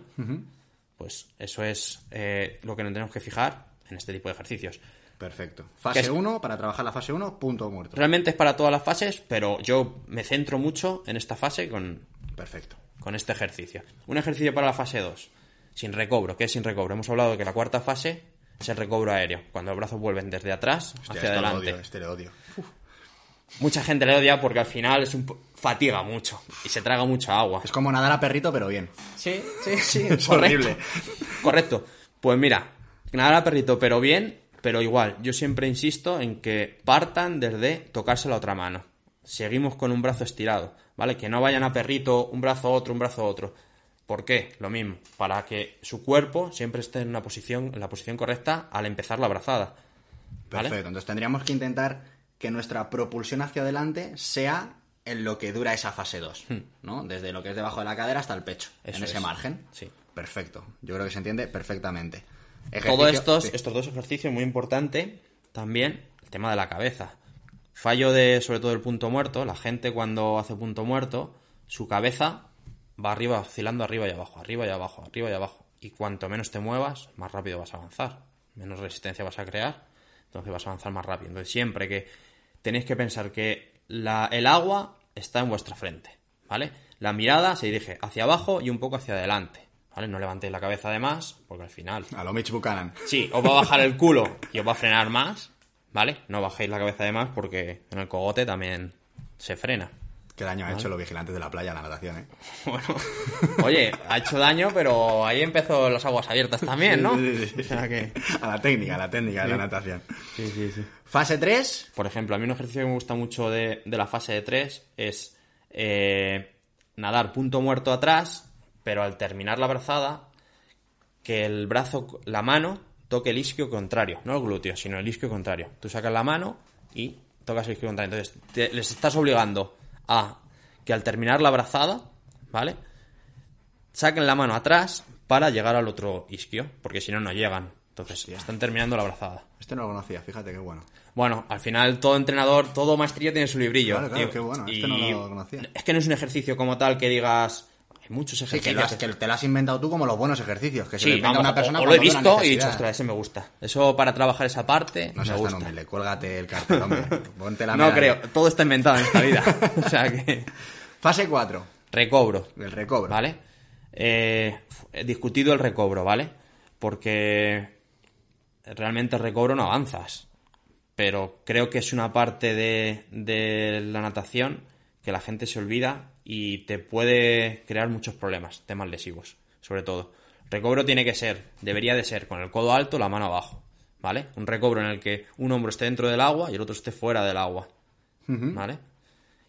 Pues eso es eh, lo que nos tenemos que fijar en este tipo de ejercicios. Perfecto. Fase es- 1, para trabajar la fase 1, punto muerto. Realmente es para todas las fases, pero yo me centro mucho en esta fase con, Perfecto. con este ejercicio. Un ejercicio para la fase 2, sin recobro. ¿Qué es sin recobro? Hemos hablado de que la cuarta fase es el recobro aéreo, cuando los brazos vuelven desde atrás Hostia, hacia este lo adelante. odio, este lo odio. Mucha gente le odia porque al final es un fatiga mucho y se traga mucha agua. Es como nadar a perrito, pero bien. Sí, sí, sí, Es correcto. horrible. Correcto. Pues mira, nada perrito, pero bien, pero igual. Yo siempre insisto en que partan desde tocarse la otra mano. Seguimos con un brazo estirado, ¿vale? Que no vayan a perrito, un brazo otro, un brazo otro. ¿Por qué? Lo mismo, para que su cuerpo siempre esté en una posición, en la posición correcta al empezar la brazada. ¿Vale? Perfecto. Entonces tendríamos que intentar que nuestra propulsión hacia adelante sea en lo que dura esa fase 2, ¿no? Desde lo que es debajo de la cadera hasta el pecho, Hmm. Eso en ese es. margen. Sí. Perfecto. Yo creo que se entiende perfectamente. Todos Ejercicio- estos, sí. estos dos ejercicios, muy importante, también el tema de la cabeza. Fallo de, sobre todo, el punto muerto. La gente cuando hace punto muerto, su cabeza va arriba, oscilando arriba y abajo, arriba y abajo, arriba y abajo. Y cuanto menos te muevas, más rápido vas a avanzar. Menos resistencia vas a crear, entonces vas a avanzar más rápido. Entonces, siempre que tenéis que pensar que la- el agua está en vuestra frente, ¿vale? La mirada se dirige hacia abajo y un poco hacia adelante, ¿vale? No levantéis la cabeza de más, porque al final A lo Mitch Buchanan. Sí, os va a bajar el culo y os va a frenar más, ¿vale? No bajéis la cabeza de más porque en el cogote también se frena. Qué daño ha hecho los vigilantes de la playa a la natación, ¿eh? Bueno, oye, ha hecho daño, pero ahí empezó las aguas abiertas también, ¿no? Sí, sí, sí. O sea que... A la técnica, a la técnica de la natación. Sí, sí, sí. Fase 3, Por ejemplo, a mí un ejercicio que me gusta mucho de, de la fase de 3 es eh, nadar punto muerto atrás, pero al terminar la brazada, que el brazo, la mano, toque el isquio contrario, no el glúteo, sino el isquio contrario. Tú sacas la mano y tocas el isquio contrario. Entonces, te- les estás obligando a que al terminar la brazada, ¿vale? Saquen la mano atrás para llegar al otro isquio, porque si no, no llegan. Entonces, están terminando la brazada. este no lo conocía, fíjate qué bueno. Bueno, al final todo entrenador, todo maestrillo tiene su librillo. Claro, claro, tío. qué bueno, este no lo conocía. Es que no es un ejercicio como tal que digas. Hay muchos Sí, ejercicios. que, lo has- que te lo has inventado tú como los buenos ejercicios, que se Sí, inventa vamos, una persona o, o lo he visto y he dicho, ostras, ese me gusta. Eso para trabajar esa parte No seas tan humilde, cuélgate el cartel, hombre. Ponte la No creo, todo está inventado en esta vida. o sea que. Fase 4, Recobro. el recobro. ¿Vale? Eh, he discutido el recobro, ¿vale? Porque realmente el recobro no avanzas. Pero creo que es una parte de, de la natación que la gente se olvida y te puede crear muchos problemas, temas lesivos, sobre todo. Recobro tiene que ser, debería de ser con el codo alto, la mano abajo, ¿vale? Un recobro en el que un hombro esté dentro del agua y el otro esté fuera del agua, ¿vale?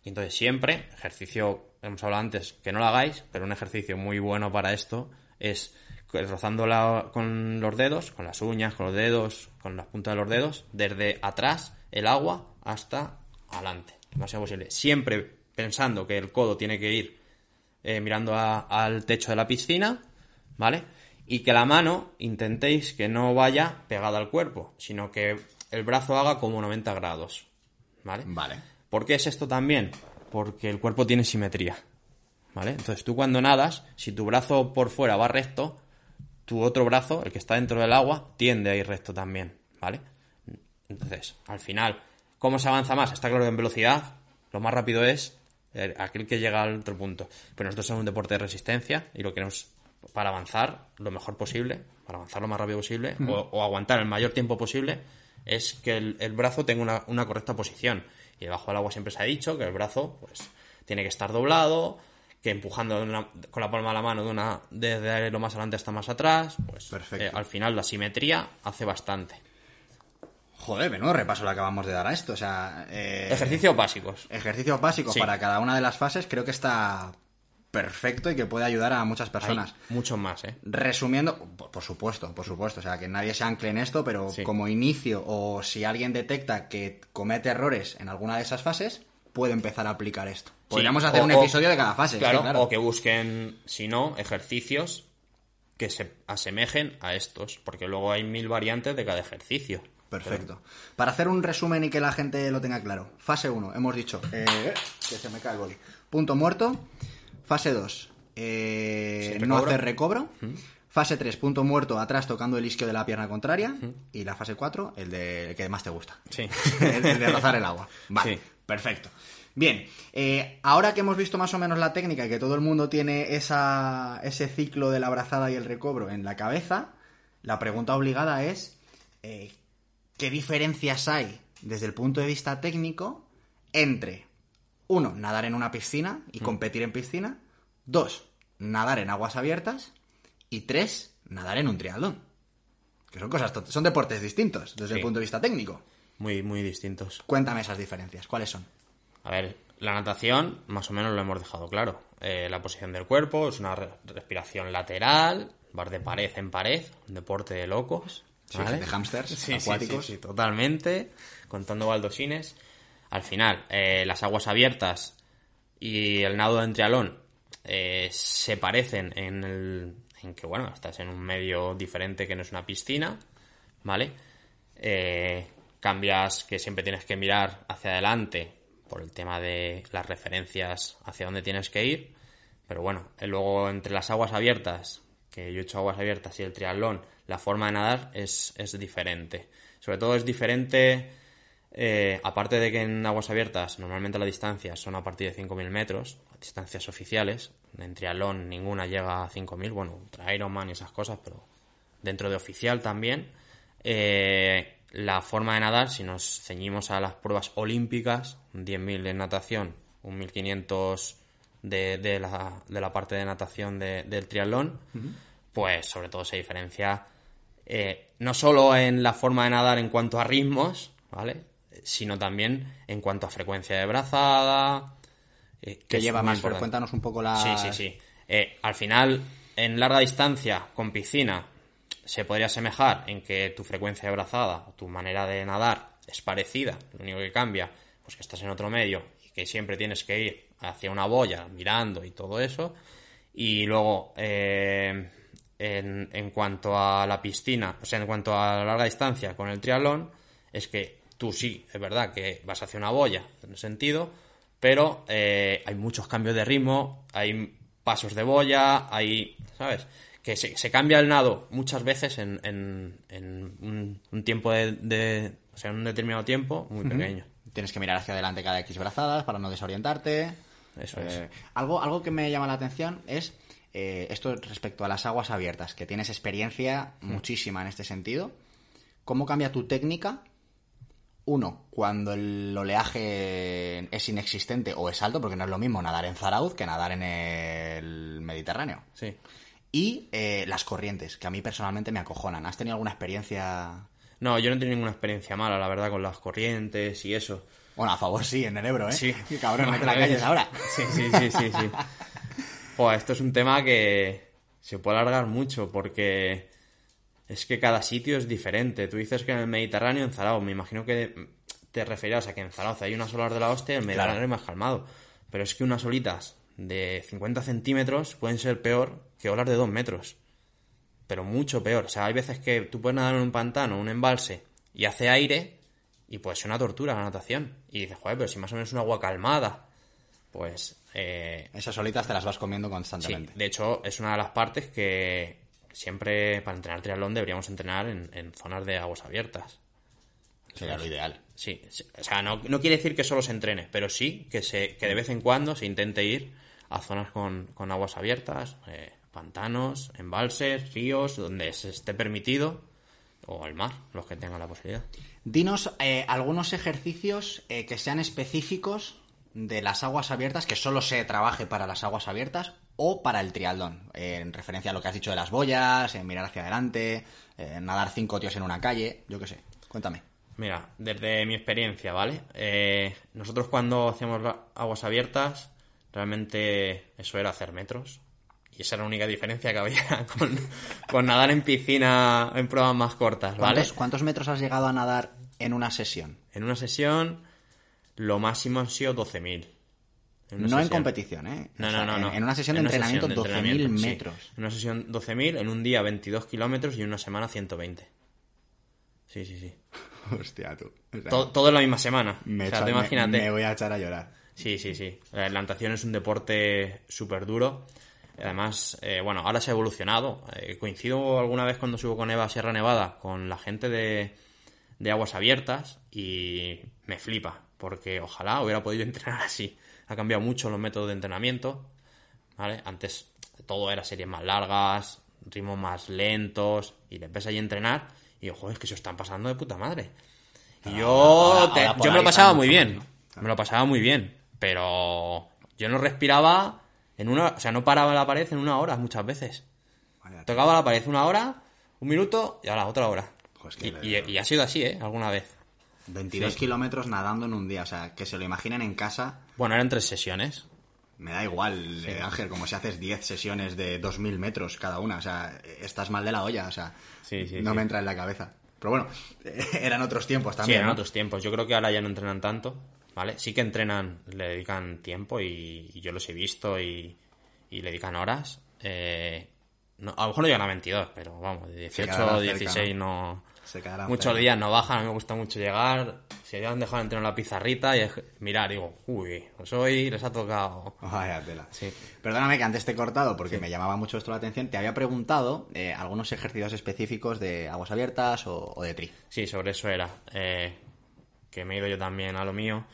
Y entonces siempre, ejercicio, hemos hablado antes, que no lo hagáis, pero un ejercicio muy bueno para esto es rozando la- con los dedos, con las uñas, con los dedos, con las puntas de los dedos, desde atrás el agua hasta adelante, lo más posible. Siempre pensando que el codo tiene que ir eh, mirando a- al techo de la piscina, ¿vale? Y que la mano intentéis que no vaya pegada al cuerpo, sino que el brazo haga como 90 grados, ¿vale? Vale. ¿Por qué es esto también? Porque el cuerpo tiene simetría. ¿Vale? Entonces tú cuando nadas, si tu brazo por fuera va recto, tu otro brazo, el que está dentro del agua, tiende a ir recto también. ¿Vale? Entonces, al final, ¿cómo se avanza más? Está claro que en velocidad, lo más rápido es aquel que llega al otro punto. Pero nosotros somos un deporte de resistencia y lo queremos para avanzar lo mejor posible, para avanzar lo más rápido posible o, o aguantar el mayor tiempo posible, es que el, el brazo tenga una, una correcta posición. Y debajo del agua siempre se ha dicho que el brazo pues tiene que estar doblado, que empujando una- con la palma de la mano de una, desde lo más adelante hasta más atrás, pues eh, al final la simetría hace bastante. Joder, menudo repaso le acabamos de dar a esto. O sea, eh, Ejercicios básicos. ejercicios básicos Sí. para cada una de las fases creo que está perfecto y que puede ayudar a muchas personas. Hay muchos más, ¿eh? Resumiendo, por, por supuesto, por supuesto, o sea, que nadie se ancle en esto, pero Sí. como inicio o si alguien detecta que comete errores en alguna de esas fases, puede empezar a aplicar esto. Podríamos Sí, hacer o- un o- episodio de cada fase. Claro, claro. o que busquen, si no, ejercicios que se asemejen a estos, porque luego hay mil variantes de cada ejercicio. Perfecto. Para hacer un resumen y que la gente lo tenga claro. Fase 1, hemos dicho eh, que se me cae el boli. Punto muerto. Fase 2, eh, no hacer recobro. Fase 3, punto muerto atrás tocando el isquio de la pierna contraria. Y la fase 4, el, de, el que más te gusta. Sí. el, el de rozar el agua. Vale, Sí. perfecto. Bien, eh, ahora que hemos visto más o menos la técnica y que todo el mundo tiene esa, ese ciclo de la abrazada y el recobro en la cabeza, la pregunta obligada es, eh, ¿qué diferencias hay desde el punto de vista técnico entre, uno, nadar en una piscina y competir en piscina, dos, nadar en aguas abiertas y tres, nadar en un triatlón? Que son cosas, son deportes distintos desde el punto de vista técnico. Muy, muy distintos. Cuéntame esas diferencias, ¿cuáles son? A ver, la natación más o menos lo hemos dejado claro. Eh, la posición del cuerpo es una re- respiración lateral, vas de pared en pared, un deporte de locos. Sí, ¿vale? de Sí, sí, acuáticos. sí, totalmente, contando baldosines. Al final, eh, las aguas abiertas y el nado en trialón eh, se parecen en, el, en que, bueno, estás en un medio diferente que no es una piscina, ¿vale? Eh, cambias que siempre tienes que mirar hacia adelante por el tema de las referencias hacia dónde tienes que ir. Pero bueno, eh, luego entre las aguas abiertas, que yo he hecho aguas abiertas y el triatlón, la forma de nadar es, es diferente. Sobre todo es diferente, eh, aparte de que en aguas abiertas normalmente las distancias son a partir de 5.000 metros, distancias oficiales. En triatlón ninguna llega a 5.000, bueno, ultra Ironman y esas cosas, pero dentro de oficial también. Eh, la forma de nadar, si nos ceñimos a las pruebas olímpicas, un 10.000 en natación, un 1.500 de, de, la, de la parte de natación de- del triatlón, pues sobre todo se diferencia eh, no solo en la forma de nadar en cuanto a ritmos, ¿vale? Sino también en cuanto a frecuencia de brazada. eh, que lleva más? Pero cuéntanos un poco la... Sí, sí, sí. Eh, al final, en larga distancia, con piscina, se podría asemejar en que tu frecuencia de brazada o tu manera de nadar es parecida. Lo único que cambia, pues que estás en otro medio y que siempre tienes que ir hacia una boya mirando y todo eso. Y luego, eh, en, en cuanto a la piscina, o sea, en cuanto a la larga distancia con el triatlón, es que tú sí, es verdad que vas hacia una boya, en ese sentido, pero eh, hay muchos cambios de ritmo, hay pasos de boya, hay, ¿sabes? Que se, se cambia el nado muchas veces en, en- en un, un tiempo de, de- o sea, en un determinado tiempo muy pequeño. Tienes que mirar hacia adelante cada X brazadas para no desorientarte. Eso Eh, algo, algo que me llama la atención es eh, esto respecto a las aguas abiertas, que tienes experiencia muchísima en este sentido. ¿Cómo cambia tu técnica? Uno, cuando el oleaje es inexistente o es alto, porque no es lo mismo nadar en Zarauz que nadar en el Mediterráneo. Sí. Y eh, las corrientes, que a mí personalmente me acojonan. ¿Has tenido alguna experiencia? No, yo no he tenido ninguna experiencia mala, la verdad, con las corrientes y eso. Bueno, a favor sí, en el Ebro, ¿eh? Sí. Qué cabrón, no te la calles ahora. Sí, sí, sí, sí, sí. Joder, esto es un tema que se puede alargar mucho porque es que cada sitio es diferente. Tú dices que en el Mediterráneo, en Zaragoza, me imagino que te referías a que en Zaragoza hay unas olas de la hostia y el Mediterráneo es más calmado. Pero es que unas olitas de 50 centímetros pueden ser peor que olas de 2 metros. Pero mucho peor. O sea, hay veces que tú puedes nadar en un pantano, un embalse, y hace aire y puede ser una tortura la natación. Y dices, joder, pero si más o menos es un agua calmada, pues eh, Esas solitas te las vas comiendo sí, constantemente. de hecho es una de las partes que siempre para entrenar triatlón deberíamos entrenar en, en zonas de aguas abiertas. Sería lo ideal. Sí, sí, o sea, no, no quiere decir que solo se entrene, pero sí que, se, que de vez en cuando se intente ir a zonas con, con aguas abiertas, eh, pantanos, embalses, ríos, donde se esté permitido, o al mar, los que tengan la posibilidad. Dinos eh, algunos ejercicios eh, que sean específicos de las aguas abiertas, que solo se trabaje para las aguas abiertas o para el triatlón, eh, en referencia a lo que has dicho de las boyas, en mirar hacia adelante, nadar cinco tíos en una calle, yo qué sé. Cuéntame. Mira, desde mi experiencia, ¿vale? Eh, nosotros cuando hacíamos aguas abiertas, realmente eso era hacer metros. Y esa era la única diferencia que había con, con nadar en piscina en pruebas más cortas, ¿vale? ¿Cuántos, cuántos metros has llegado a nadar en una sesión? En una sesión, lo máximo han sido 12.000. En una No en competición, ¿eh? No, O no, sea, no, en- no. En una sesión de En entrenamiento, 12.000 entrenamiento, sí. metros. En una sesión 12.000, en un día 22 kilómetros y en una semana 120. Sí, sí, sí. Hostia, tú. O sea, Todo, todo en la misma semana. me, o sea, me voy a echar a llorar. Sí, sí, sí. La natación es un deporte súper duro. Además, eh, bueno, ahora se ha evolucionado. Eh, coincido alguna vez cuando subo con Eva a Sierra Nevada con la gente de, de aguas abiertas y me flipa. porque ojalá hubiera podido entrenar así. Ha cambiado mucho los métodos de entrenamiento, ¿vale? Antes todo era series más largas, ritmos más lentos, y le ves ahí a entrenar y ojo, es que se están pasando de puta madre. Y yo, ahora- te- ahora yo me lo pasaba muy bien, más, ¿no? me lo pasaba muy bien, pero yo no respiraba en una, o sea, no paraba la pared en una hora muchas veces. Tocaba la pared una hora, un minuto y ahora otra hora. Pues y, le- y- y ha sido así, ¿eh? Alguna vez. 22 Sí. kilómetros nadando en un día, o sea, que se lo imaginen en casa, Bueno, eran tres sesiones. me da igual, eh, Ángel, como si haces 10 sesiones de 2.000 metros cada una, o sea, estás mal de la olla, o sea, Sí, sí, no sí. me entra en la cabeza. Pero bueno, eran otros tiempos Sí, también. eran ¿no? otros tiempos. Yo creo que ahora ya no entrenan tanto, ¿vale? Sí que entrenan, le dedican tiempo y, y yo los he visto y, y le dedican horas. Eh, no, a lo mejor no llegan a 22, pero vamos, de Se 18 quedarán o cerca, 16 no... Se Muchos días no bajan, a mí me gusta mucho llegar. Si han dejado entrenar la pizarrita y mirar, digo, uy, pues hoy les ha tocado. Vaya tela. Sí. Perdóname que antes te he cortado porque me llamaba mucho esto la atención. Te había preguntado eh, algunos ejercicios específicos de aguas abiertas o, o de tri. Sí, sobre eso era. eh, que me he ido yo también a lo mío.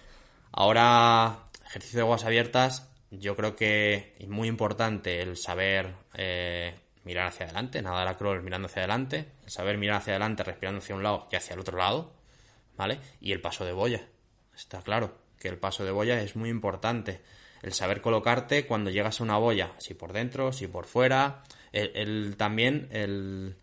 Ahora, ejercicio de aguas abiertas, yo creo que es muy importante el saber eh, mirar hacia adelante, nadar a crawl mirando hacia adelante, el saber mirar hacia adelante respirando hacia un lado y hacia el otro lado, ¿vale? Y el paso de boya. Está claro que el paso de boya es muy importante. El saber colocarte cuando llegas a una boya, si por dentro, si por fuera. El, también el,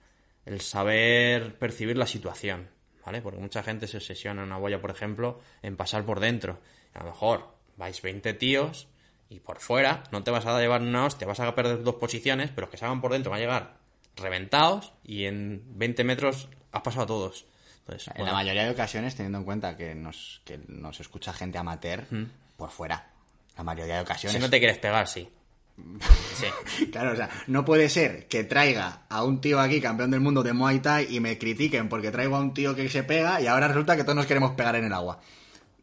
el saber percibir la situación, ¿vale? Porque mucha gente se obsesiona en una boya, por ejemplo, en pasar por dentro. A lo mejor vais 20 tíos y por fuera no te vas a llevar una hostia, vas a perder dos posiciones, pero los que salgan por dentro van a llegar reventados y en 20 metros has pasado a todos. Entonces, En bueno, la mayoría de ocasiones, teniendo en cuenta que nos, que nos escucha gente amateur por fuera. La mayoría de ocasiones. si no te quieres pegar, sí. Sí. Claro, o sea, no puede ser que traiga a un tío aquí, campeón del mundo de Muay Thai, y me critiquen porque traigo a un tío que se pega y ahora resulta que todos nos queremos pegar en el agua.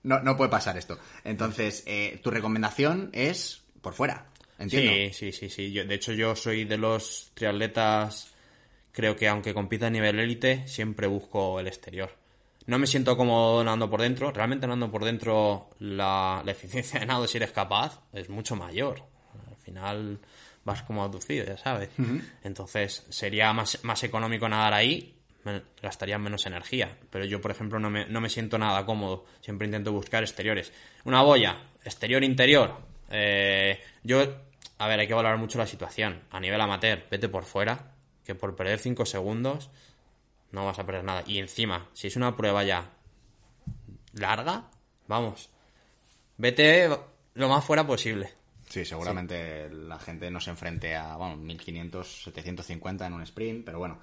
No, no puede pasar esto. Entonces, eh, tu recomendación es por fuera. Entiendo. Sí, sí, sí, sí. Yo, de hecho, yo soy de los triatletas, creo que aunque compita a nivel élite, siempre busco el exterior. No me siento cómodo nadando por dentro. Realmente nadando por dentro, la, la eficiencia de nado, si eres capaz, es mucho mayor. Al final vas como aducido, ya sabes. Entonces, sería más, más económico nadar ahí, me- gastaría menos energía. Pero yo, por ejemplo, no me, no me siento nada cómodo. Siempre intento buscar exteriores. Una boya, exterior-interior. Eh, yo, a ver, hay que valorar mucho la situación. A nivel amateur, vete por fuera, que por perder 5 segundos no vas a perder nada. Y encima, si es una prueba ya larga, vamos, vete lo más fuera posible. Sí, seguramente la gente no se enfrente a, bueno, 1500, 750 en un sprint, pero bueno.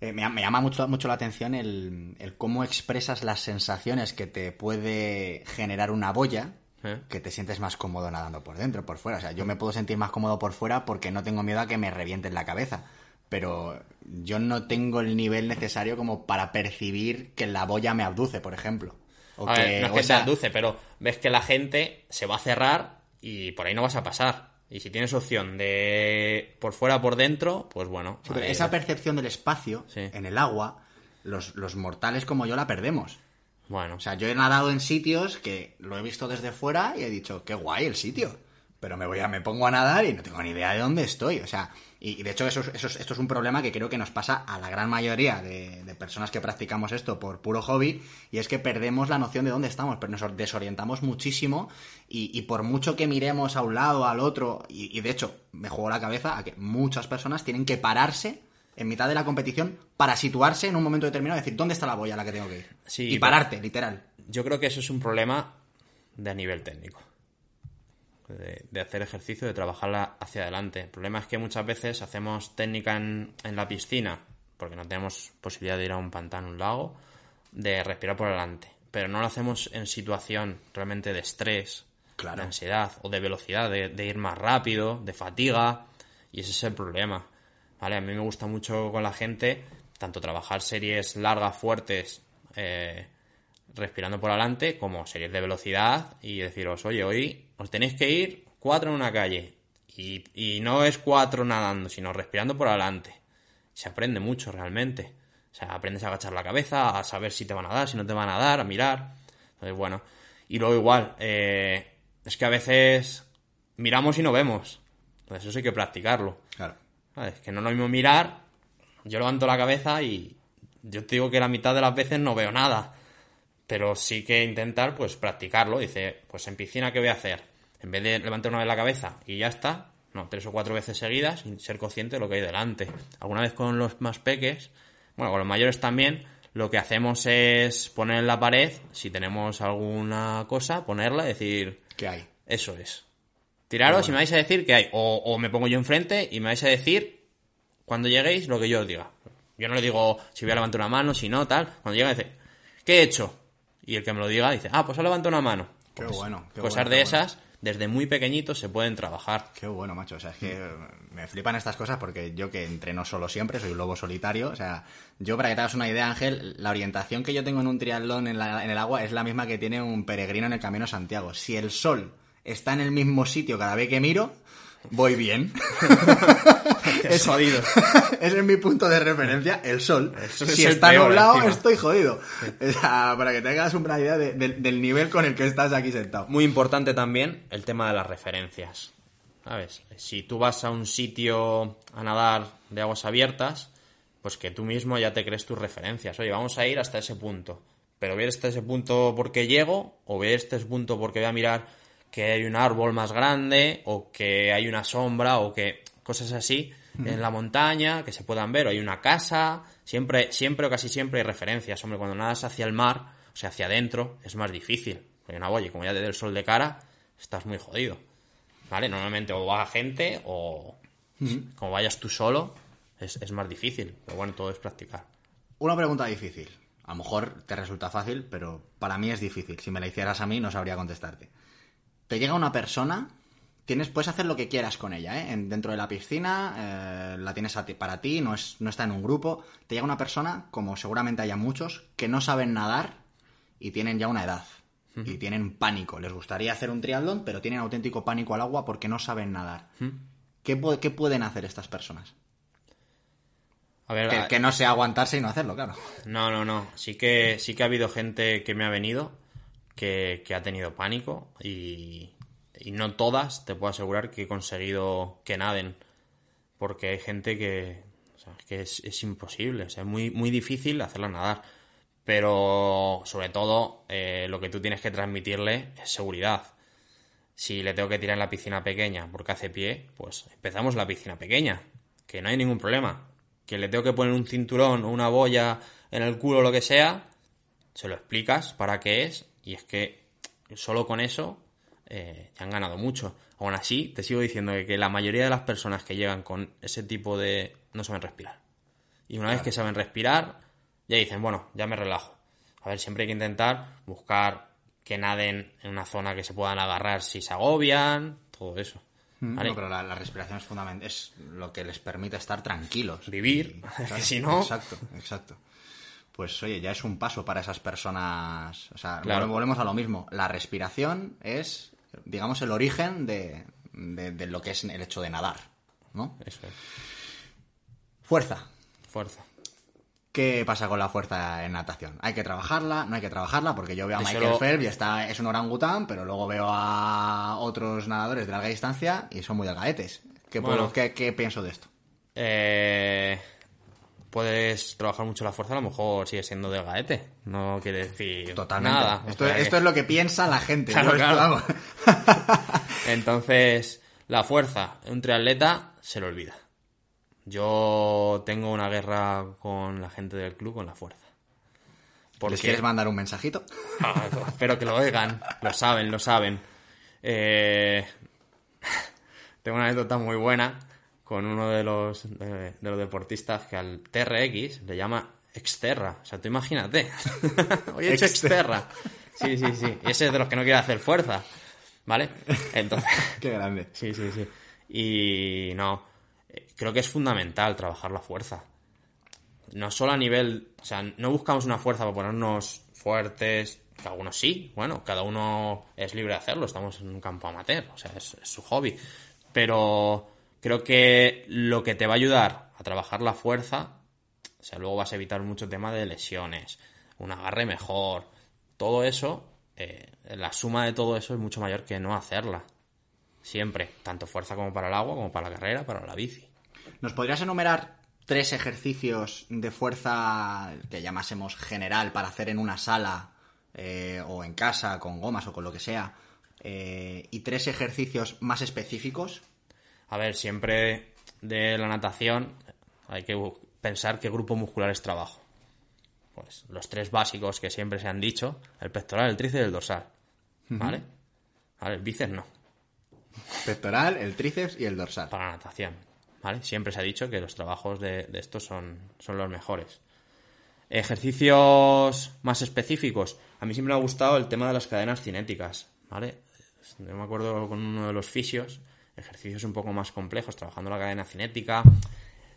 Eh, me, me llama mucho, mucho la atención el, el cómo expresas las sensaciones que te puede generar una boya, ¿Eh? que te sientes más cómodo nadando por dentro, por fuera. O sea, yo me puedo sentir más cómodo por fuera porque no tengo miedo a que me revienten la cabeza. Pero yo no tengo el nivel necesario como para percibir que la boya me abduce, por ejemplo. O A que, ver, no es que te sea, aduce, pero ves que la gente se va a cerrar y por ahí no vas a pasar. Y si tienes opción de por fuera por dentro, pues bueno. Sí, pero ahí- esa percepción del espacio Sí. en el agua, los, los mortales como yo la perdemos. Bueno, O sea, yo he nadado en sitios que lo he visto desde fuera y he dicho, qué guay el sitio. Pero me voy a, me pongo a nadar y no tengo ni idea de dónde estoy. O sea, y, y de hecho eso, es- eso es- esto es un problema que creo que nos pasa a la gran mayoría de, de personas que practicamos esto por puro hobby, y es que perdemos la noción de dónde estamos, pero nos desorientamos muchísimo y, y por mucho que miremos a un lado, al otro, y, y de hecho me juego la cabeza a que muchas personas tienen que pararse en mitad de la competición para situarse en un momento determinado y decir, ¿dónde está la boya a la que tengo que ir? Sí, y pararte, literal. yo creo que eso es un problema de nivel técnico. De, de hacer ejercicio, de trabajarla hacia adelante. El problema es que muchas veces hacemos técnica en, en la piscina, porque no tenemos posibilidad de ir a un pantano, un lago, de respirar por adelante. Pero no lo hacemos en situación realmente de estrés, Claro. de ansiedad o de velocidad, de, de ir más rápido, de fatiga. Y ese es el problema. ¿Vale? A mí me gusta mucho con la gente, tanto trabajar series largas, fuertes, eh, respirando por adelante, como series de velocidad y deciros, oye, hoy os tenéis que ir cuatro en una calle. Y, y no es cuatro nadando, sino respirando por adelante. Se aprende mucho realmente. O sea, aprendes a agachar la cabeza, a saber si te van a dar, si no te van a dar, a mirar. Entonces, bueno. Y luego igual, eh, es que a veces miramos y no vemos. Entonces eso hay que practicarlo. Claro. Es que no es lo mismo mirar, yo levanto la cabeza y yo te digo que la mitad de las veces no veo nada. Pero sí que intentar, pues, practicarlo. Dice, pues en piscina, ¿qué voy a hacer? En vez de levantar una vez la cabeza y ya está, no, tres o cuatro veces seguidas sin ser consciente de lo que hay delante. Alguna vez con los más peques, bueno, con los mayores también, lo que hacemos es poner en la pared, si tenemos alguna cosa, ponerla y decir... ¿Qué hay? Eso es. Tiraros y me vais a decir qué hay. O, o me pongo yo enfrente y me vais a decir, cuando lleguéis, lo que yo os diga. Yo no le digo si voy a levantar una mano, si no, tal. Cuando llega, dice, ¿qué he hecho? Y el que me lo diga dice, ah, pues ha levantado una mano. Qué Pues bueno, qué cosas bueno, de qué bueno. esas, desde muy pequeñitos se pueden trabajar. Qué bueno, macho. O sea, es que me flipan estas cosas porque yo que entreno solo siempre, soy un lobo solitario. O sea, yo para que te hagas una idea, Ángel, la orientación que yo tengo en un triatlón en, la- en el agua es la misma que tiene un peregrino en el Camino Santiago. Si el sol está en el mismo sitio cada vez que miro, voy bien. Es jodido. Ese es mi punto de referencia, el sol. Si está nublado, estoy jodido. O sea, para que te hagas una idea de- de- del nivel con el que estás aquí sentado. Muy importante también el tema de las referencias. ¿Sabes? Si tú vas a un sitio a nadar de aguas abiertas, pues que tú mismo ya te crees tus referencias. Oye, vamos a ir hasta ese punto. Pero voy hasta ese punto porque llego, o voy a este punto porque voy a mirar que hay un árbol más grande, o que hay una sombra, o que cosas así en la montaña que se puedan ver, o hay una casa. Siempre, siempre o casi siempre hay referencias. Hombre, cuando nadas hacia el mar, o sea, hacia adentro, es más difícil. Porque una boya, como ya te dé el sol de cara, estás muy jodido. ¿Vale? Normalmente o va gente o como vayas tú solo, es, es más difícil. Pero bueno, todo es practicar. Una pregunta difícil. A lo mejor te resulta fácil, pero para mí es difícil. Si me la hicieras a mí, no sabría contestarte. Te llega una persona, tienes, puedes hacer lo que quieras con ella, ¿eh? En- dentro de la piscina, eh, la tienes a ti- para ti, no, es, no está en un grupo. Te llega una persona, como seguramente haya muchos, que no saben nadar y tienen ya una edad. Y tienen pánico. Les gustaría hacer un triatlón, pero tienen auténtico pánico al agua porque no saben nadar. ¿Qué, qué pueden hacer estas personas? A ver, Que, a- que no sea aguantarse y no hacerlo, claro. no, no, no. Sí que, sí que ha habido gente que me ha venido que, ha tenido pánico y, y no todas, te puedo asegurar, que he conseguido que naden. Porque hay gente que, o sea, que es, es imposible, o sea, es muy, muy difícil hacerla nadar. Pero sobre todo, eh, lo que tú tienes que transmitirle es seguridad. Si le tengo que tirar en la piscina pequeña porque hace pie, pues empezamos la piscina pequeña, que no hay ningún problema. Que le tengo que poner un cinturón o una boya en el culo o lo que sea, se lo explicas para qué es y es que solo con eso eh, ya han ganado mucho. Aún así, te sigo diciendo que, que la mayoría de las personas que llegan con ese tipo de... no saben respirar. Y una vez que saben respirar, ya dicen, bueno, ya me relajo. A ver, siempre hay que intentar buscar que naden en una zona que se puedan agarrar si se agobian, todo eso. ¿vale? No, pero la, la respiración es fundamental, es lo que les permite estar tranquilos. Vivir, Claro, que si no... Exacto, exacto. Pues oye, ya es un paso para esas personas. O sea, Claro. volvemos a lo mismo. La respiración es, digamos, el origen de, de- de lo que es el hecho de nadar, ¿no? Eso es. Fuerza. Fuerza. ¿Qué pasa con la fuerza en natación? ¿Hay que trabajarla? ¿No hay que trabajarla? Porque yo veo a Michael lo- Phelps y está, es un orangután, pero luego veo a otros nadadores de larga distancia y son muy delgadetes. ¿Qué, puedo- Bueno. qué- qué pienso de esto? Eh, puedes trabajar mucho la fuerza, a lo mejor sigue siendo delgadete. No quiere decir Totalmente. nada. O Esto, sea esto que- es lo que piensa la gente. Claro, claro. Entonces, la fuerza, un triatleta se lo olvida. Yo tengo una guerra con la gente del club con la fuerza. ¿Les quieres mandar un mensajito? Ah, espero que lo oigan. Lo saben, lo saben. Eh, Tengo una anécdota muy buena con uno de los, de, de los deportistas que al TRX le llama Exterra. O sea, tú imagínate. Hoy he hecho Exterra. Sí, sí, sí. Y ese es de los que no quiere hacer fuerza. ¿Vale? Entonces... Qué grande. Sí, sí, sí. Y no, creo que es fundamental trabajar la fuerza. No solo a nivel, o sea, no buscamos una fuerza para ponernos fuertes, algunos sí, bueno, cada uno es libre de hacerlo, estamos en un campo amateur, o sea, es, es su hobby. Pero creo que lo que te va a ayudar a trabajar la fuerza, o sea, luego vas a evitar mucho tema de lesiones, un agarre mejor, todo eso eh, la suma de todo eso es mucho mayor que no hacerla. Siempre, tanto fuerza como para el agua, como para la carrera, para la bici. ¿Nos podrías enumerar tres ejercicios de fuerza que llamásemos general para hacer en una sala eh, o en casa, con gomas o con lo que sea, eh, y tres ejercicios más específicos? A ver, siempre de la natación hay que pensar qué grupo muscular es trabajo. Pues los tres básicos que siempre se han dicho, el pectoral, el tríceps y el dorsal. ¿Vale? Vale, el bíceps no, Pectoral, el tríceps y el dorsal. para la natación. ¿Vale? Siempre se ha dicho que los trabajos de, de estos son, son los mejores. Ejercicios más específicos. A mí siempre me ha gustado el tema de las cadenas cinéticas, ¿vale? Yo me acuerdo con uno de los fisios, ejercicios un poco más complejos, trabajando la cadena cinética,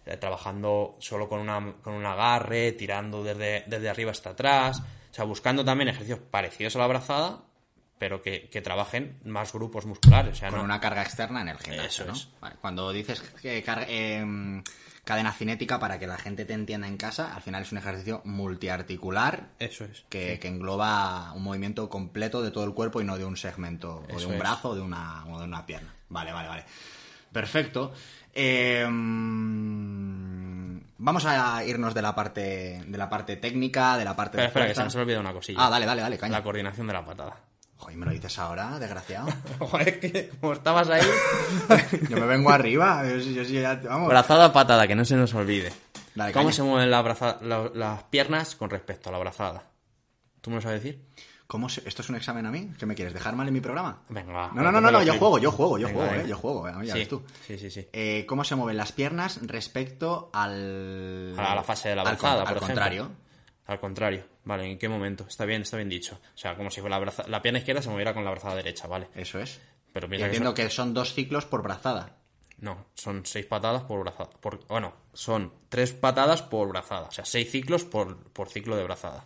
eh, trabajando solo con, una, con un agarre, tirando desde, desde arriba hasta atrás, o sea, buscando también ejercicios parecidos a la brazada, pero que, que trabajen más grupos musculares. O sea, Con no- una carga externa en el gimnasio, Eso ¿no? es. Vale, Cuando dices que carga- em, cadena cinética, para que la gente te entienda en casa, al final es un ejercicio multiarticular Eso es. que, que engloba un movimiento completo de todo el cuerpo y no de un segmento, o de un es. brazo o de una, o de una pierna. Vale, vale, vale. Perfecto. Em, vamos a irnos de la parte de la parte técnica, de la parte Espera, de espera, que se nos ha olvidado una cosilla. Ah, dale, dale, dale, caña. La coordinación de la patada. Joder, me lo dices ahora, desgraciado. Joder, que como estabas ahí. Yo me vengo arriba. Yo, yo- yo ya- vamos. Brazada, patada, que no se nos olvide. Dale, ¿Cómo caña. se mueven la braza- la- las piernas con respecto a la brazada? ¿Tú me lo sabes decir? ¿Cómo se- ¿Esto es un examen a mí? ¿Qué me quieres? ¿Dejar mal en mi programa? Venga, va. No, no, no, no, no, yo juego, yo juego, yo Venga, juego, eh, yo juego, eh, ya sí, ves tú. Sí, sí, sí. Eh, ¿Cómo se mueven las piernas respecto al... A la, a la fase de la al con- brazada, al, por ejemplo. contrario. Al contrario. Vale, ¿en qué momento? Está bien, está bien dicho. O sea, como si la, braza- la pierna izquierda se moviera con la brazada derecha, ¿vale? Eso es. Pero piensa que entiendo son- que son dos ciclos por brazada. No, son seis patadas por brazada. Por... Bueno, son tres patadas por brazada. O sea, seis ciclos por, por ciclo de brazada.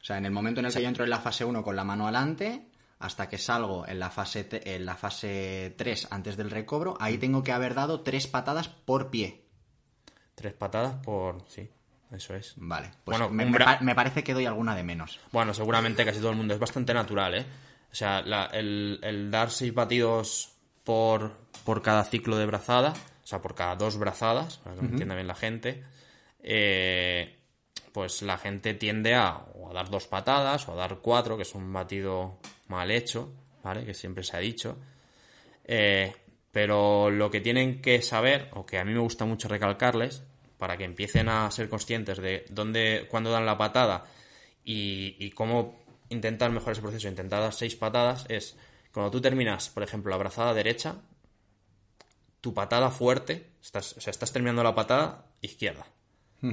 O sea, en el momento en el que yo entro en la fase 1 con la mano adelante, hasta que salgo en la fase te- en la fase 3 antes del recobro, ahí Mm. tengo que haber dado tres patadas por pie. Tres patadas por... Sí, eso es. Vale. Pues Bueno, me, un me bra- pa- me parece que doy alguna de menos. Bueno, seguramente casi todo el mundo. Es bastante natural, ¿eh? O sea, la- el, el dar seis batidos por, por cada ciclo de brazada, o sea, por cada dos brazadas, para que me entienda bien la gente, eh, pues la gente tiende a, o a dar dos patadas o a dar cuatro, que es un batido mal hecho, ¿vale? Que siempre se ha dicho. Eh, pero lo que tienen que saber, o que a mí me gusta mucho recalcarles, para que empiecen a ser conscientes de dónde, cuándo dan la patada y, y cómo intentar mejorar ese proceso, intentar dar seis patadas, es cuando tú terminas, por ejemplo, la brazada derecha, tu patada fuerte, estás, o sea, estás terminando la patada izquierda,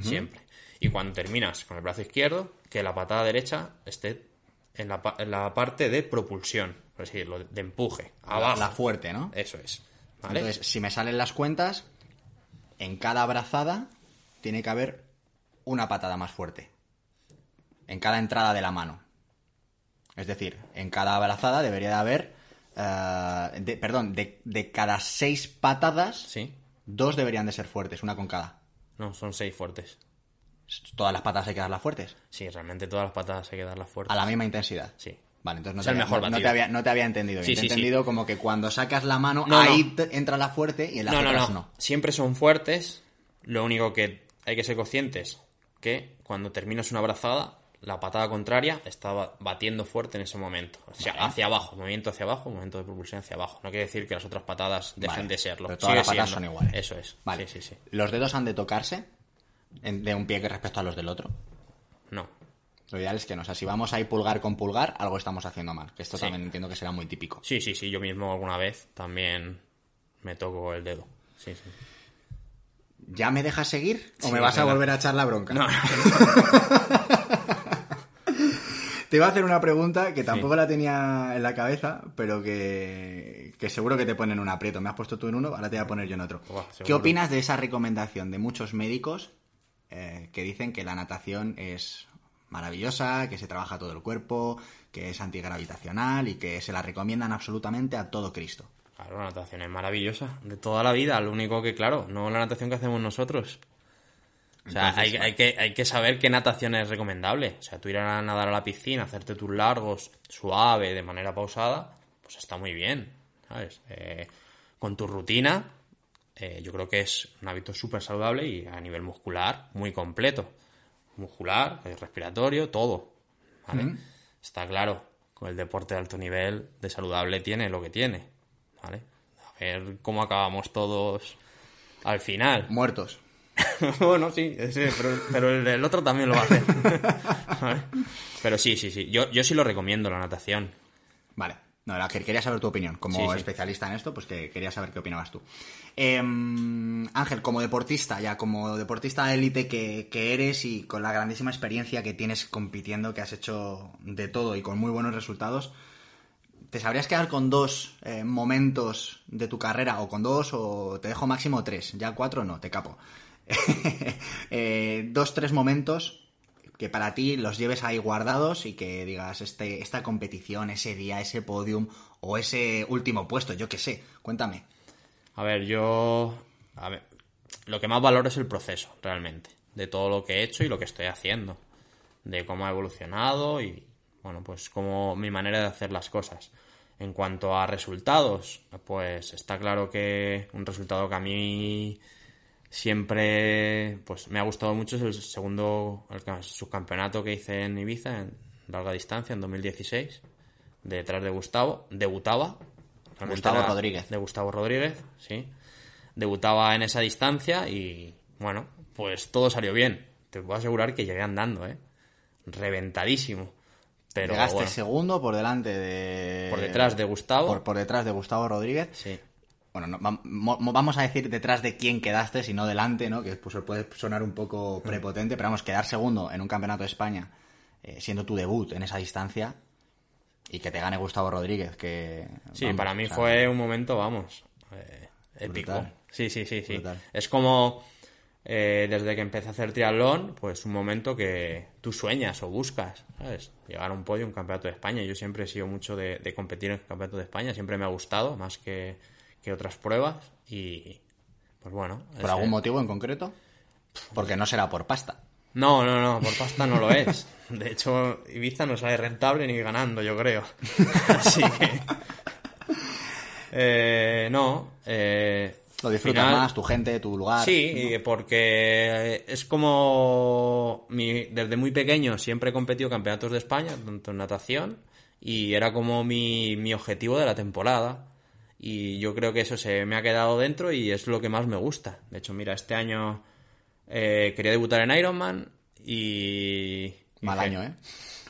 siempre. Y cuando terminas con el brazo izquierdo, que la patada derecha esté en la, en la parte de propulsión, por así decirlo, de empuje, abajo. La fuerte, ¿no? Eso es. ¿vale? Entonces, si me salen las cuentas, en cada brazada tiene que haber una patada más fuerte. En cada entrada de la mano. Es decir, en cada brazada debería de haber. eh, de- perdón, de, de cada seis patadas, Sí. dos deberían de ser fuertes, una con cada. No, son seis fuertes. Todas las patadas hay que darlas fuertes. Sí, realmente todas las patadas hay que darlas fuertes. A la misma intensidad. Sí. Vale, entonces no, Es te el había, mejor no- te había, no te había entendido. Sí, bien. Te sí, he sí. entendido como que cuando sacas la mano, No, ahí entra la fuerte y en las No, no, otras no, no. Siempre son fuertes. Lo único que hay que ser conscientes que cuando terminas una brazada, la patada contraria está ba- batiendo fuerte en ese momento. O sea, Vale. hacia abajo, movimiento hacia abajo, movimiento de propulsión hacia abajo. No quiere decir que las otras patadas dejen Vale. de serlo. Pero todas Sigue las patadas siendo. son iguales. Eso es. Vale. Sí, sí, sí. ¿Los dedos han de tocarse de un pie que respecto a los del otro? No. Lo ideal es que no. O sea, si vamos ahí pulgar con pulgar, algo estamos haciendo mal. Que esto Sí. también entiendo que será muy típico. Sí, sí, sí. Yo mismo alguna vez también me toco el dedo. Sí, sí. ¿Ya me dejas seguir? ¿O Sí, me vas a volver a echar la bronca? No, Te iba a hacer una pregunta que tampoco la tenía en la cabeza, pero que, que seguro que te pone en un aprieto. Me has puesto tú en uno, ahora te voy a poner yo en otro. ¿Qué opinas de esa recomendación de muchos médicos eh, que dicen que la natación es maravillosa, que se trabaja todo el cuerpo, que es antigravitacional y que se la recomiendan absolutamente a todo Cristo? Claro, la natación es maravillosa, de toda la vida. Lo único que, claro, no la natación que hacemos nosotros. O sea, Entonces, hay, que, hay que saber qué natación es recomendable. O sea, tú ir a nadar a la piscina, hacerte tus largos, suave, de manera pausada, pues está muy bien, ¿sabes? Eh, con tu rutina, eh, yo creo que es un hábito súper saludable y a nivel muscular muy completo. Muscular, respiratorio, todo. ¿vale? Está claro, con el deporte de alto nivel, de saludable tiene lo que tiene. ¿Vale? A ver cómo acabamos todos al final. Muertos. bueno, sí, ese, pero, pero el, el otro también lo va a hacer. ¿Vale? Pero sí, sí, sí. Yo, yo sí lo recomiendo, la natación. Vale. No, que quería saber tu opinión. Como Sí, sí. especialista en esto, pues que quería saber qué opinabas tú. Em, Ángel, como deportista, ya como deportista de élite que, que eres y con la grandísima experiencia que tienes compitiendo, que has hecho de todo y con muy buenos resultados, ¿te sabrías quedar con dos eh, momentos de tu carrera, o con dos, o te dejo máximo tres? Ya cuatro no, te capo. Eh, dos, tres momentos que para ti los lleves ahí guardados y que digas este, esta competición, ese día, ese podium o ese último puesto, yo qué sé, cuéntame. A ver, yo. A ver, lo que más valoro es el proceso, realmente. De todo lo que he hecho y lo que estoy haciendo. De cómo ha evolucionado y, bueno, pues cómo mi manera de hacer las cosas. En cuanto a resultados, pues está claro que un resultado que a mí siempre pues me ha gustado mucho es el segundo el ca- subcampeonato que hice en Ibiza en larga distancia en 2016 detrás de Gustavo debutaba. Gustavo era Rodríguez. de Gustavo Rodríguez sí. Debutaba en esa distancia y bueno pues todo salió bien. Te puedo asegurar que llegué andando eh reventadísimo pero Llegaste bueno, segundo por delante de... por detrás de Gustavo Por, por detrás de Gustavo Rodríguez. sí Bueno, no, vam- mo- mo- vamos a decir detrás de quién quedaste, si no delante, ¿no? Que pues, puede sonar un poco Mm. prepotente, pero vamos, quedar segundo en un campeonato de España, eh, siendo tu debut en esa distancia, y que te gane Gustavo Rodríguez, que... Sí, vamos, para mí o sea, fue un momento, vamos, eh, épico. Brutal. Sí, sí, sí, sí. Brutal. Es como eh, desde que empecé a hacer triatlón, pues un momento que tú sueñas o buscas, ¿sabes? Llegar a un podio, un campeonato de España. Yo siempre he sido mucho de, de competir en el campeonato de España, siempre me ha gustado más que, que otras pruebas y pues bueno. ¿Por ese- algún motivo en concreto? Porque no será por pasta. No, no, no, por pasta no lo es. De hecho, Ibiza no sale rentable ni ganando, yo creo. Así que... Eh, no, eh, Lo disfrutas final- más, tu gente, tu lugar. Sí, y porque es como mi- desde muy pequeño siempre he competido campeonatos de España, tanto en natación, y era como mi, mi objetivo de la temporada. Y yo creo que eso se me ha quedado dentro y es lo que más me gusta. De hecho, mira, este año eh, quería debutar en Ironman y... Mal dije, año, ¿eh?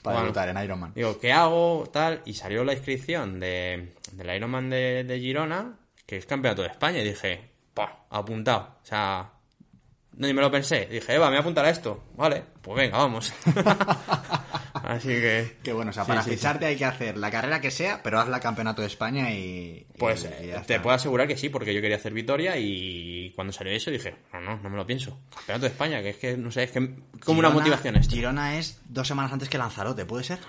Para Bueno. debutar en Ironman. Digo, ¿qué hago? Tal, y salió la inscripción de, del Ironman de, de Girona, que es campeonato de España, y dije, pa, apuntado. O sea, ni me lo pensé. Dije, Eva, me voy a apuntar a esto. Vale, pues venga, vamos. Así que, Que bueno, o sea, Sí, para sí, sí. ficharte hay que hacer la carrera que sea, pero hazla campeonato de España y... pues y- y ya te puedo asegurar que sí, porque yo quería hacer Vitoria y cuando salió eso dije, no, no, no me lo pienso. Campeonato de España, que es que, no sé, es que como una motivación esto. Girona es dos semanas antes que Lanzarote, ¿puede ser?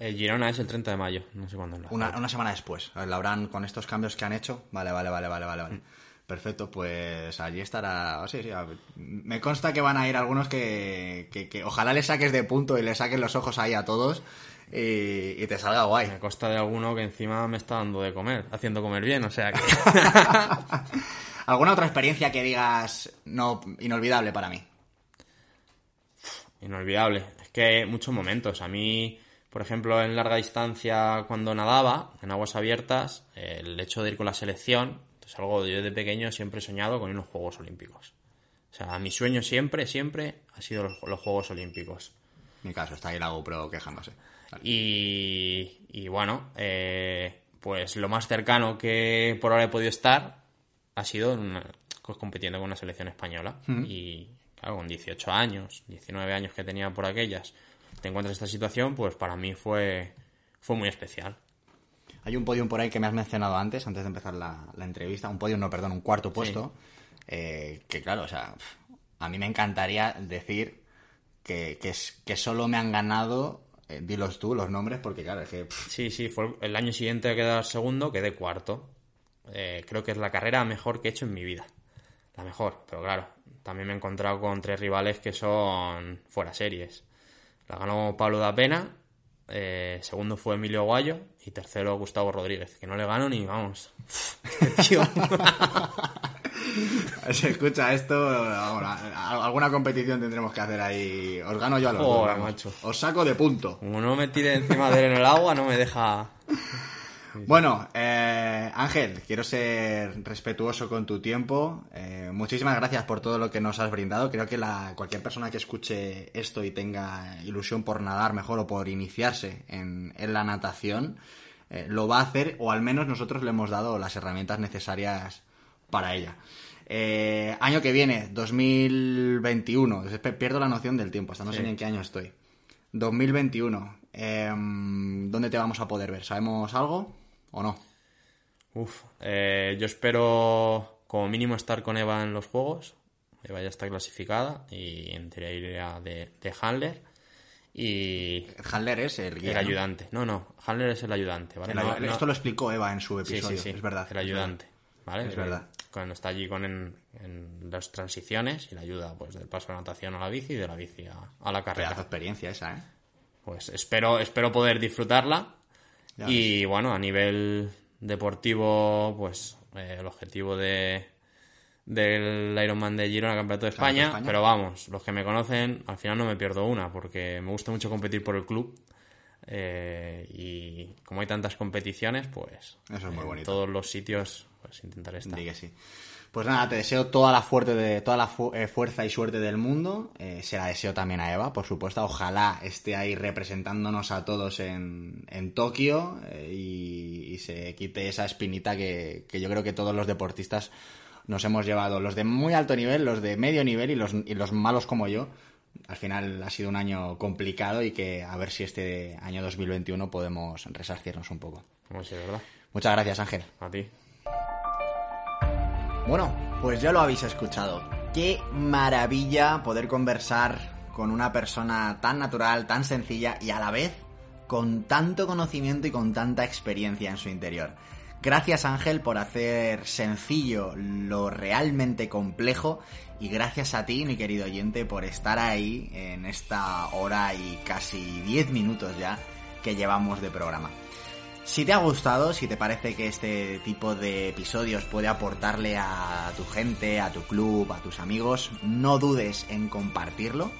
Eh, Girona es el 30 de mayo, no sé cuándo Una, una semana después. La habrán con estos cambios que han hecho. Vale, vale, vale, vale, vale, vale. Perfecto, pues allí estará. oh, sí, sí, a ver. Me consta que van a ir algunos que, que, que ojalá le saques de punto y le saques los ojos ahí a todos y, y te salga guay. Me consta de alguno que encima me está dando de comer, haciendo comer bien, o sea que... ¿Alguna otra experiencia que digas no inolvidable para mí? Inolvidable. Es que hay muchos momentos. A mí, por ejemplo, en larga distancia, cuando nadaba, en aguas abiertas, el hecho de ir con la selección, es algo yo de pequeño siempre he soñado con ir a los Juegos Olímpicos. O sea, mi sueño siempre, siempre ha sido los, los Juegos Olímpicos. Mi caso, está ahí la GoPro quejándose. Vale. Y, y bueno, eh, pues lo más cercano que por ahora he podido estar ha sido una- pues, compitiendo con una selección española. Y claro, con 18 años, 19 años que tenía por aquellas, te encuentras en esta situación, pues para mí fue, fue muy especial. Hay un podium por ahí que me has mencionado antes, antes de empezar la, la entrevista. Un podium, no, perdón, un cuarto puesto. eh, que claro, o sea, a mí me encantaría decir que, que, que solo me han ganado, eh, dilos tú, los nombres, porque claro, es que... Sí, sí, fue el año siguiente a quedar segundo, quedé cuarto. Eh, creo que es la carrera mejor que he hecho en mi vida. la mejor. Pero claro, también me he encontrado con tres rivales que son fuera series. La ganó Pablo da Pena, eh, segundo fue Emilio Guayo y tercero Gustavo Rodríguez, que no le gano ni vamos. Tío. Se escucha esto, ahora, alguna competición tendremos que hacer ahí. Os gano yo a los Joder, dos, macho. Os saco de punto. Como no me tire encima de él en el agua, no me deja. Bueno, eh, Ángel, quiero ser respetuoso con tu tiempo. Eh, muchísimas gracias por todo lo que nos has brindado. Creo que la, cualquier persona que escuche esto y tenga ilusión por nadar mejor o por iniciarse en, en la natación, eh, lo va a hacer o al menos nosotros le hemos dado las herramientas necesarias para ella. Eh, año que viene, 2021. Pierdo la noción del tiempo, hasta no sé ni en qué año estoy. 2021. em, ¿Dónde te vamos a poder ver? ¿Sabemos algo o no? Uf, eh, yo espero como mínimo estar con Eva en los juegos. Eva ya está clasificada y en teoría iría de, de handler. Y Handler es el el guía. ¿no? ayudante. No, no, handler es el ayudante, ¿vale? El No- ayu- no- Esto lo explicó Eva en su episodio, sí, sí, es verdad. El ayudante, ¿vale? Es verdad. Cuando está allí con en, en las transiciones y la ayuda pues del paso de natación a la bici y de la bici a, a la carrera. Pedazo experiencia esa, ¿eh? Pues espero, espero poder disfrutarla. Ya y bueno, a nivel deportivo, pues eh, el objetivo de del Ironman de Girona Campeonato de Campeonato de España, España. pero vamos, los que me conocen, al final no me pierdo una, porque me gusta mucho competir por el club. eh, y como hay tantas competiciones, pues Eso es muy en bonito. todos los sitios pues intentaré estar. Que sí. Pues nada, te deseo toda la, fuerte de, toda la fu- eh, fuerza y suerte del mundo. Eh, se la deseo también a Eva, por supuesto. Ojalá esté ahí representándonos a todos en, en Tokio eh, y, y se quite esa espinita que, que yo creo que todos los deportistas nos hemos llevado. Los de muy alto nivel, los de medio nivel y los, y los malos como yo. Al final ha sido un año complicado y que a ver si este año 2021 podemos resarcirnos un poco. ¿verdad? Muchas gracias, Ángel. A ti. Bueno, pues ya lo habéis escuchado. Qué maravilla poder conversar con una persona tan natural, tan sencilla y a la vez con tanto conocimiento y con tanta experiencia en su interior. Gracias Ángel por hacer sencillo lo realmente complejo y gracias a ti, mi querido oyente, por estar ahí en esta hora y casi 10 minutos ya que llevamos de programa. Si te ha gustado, si te parece que este tipo de episodios puede aportarle a tu gente, a tu club, a tus amigos, no dudes en compartirlo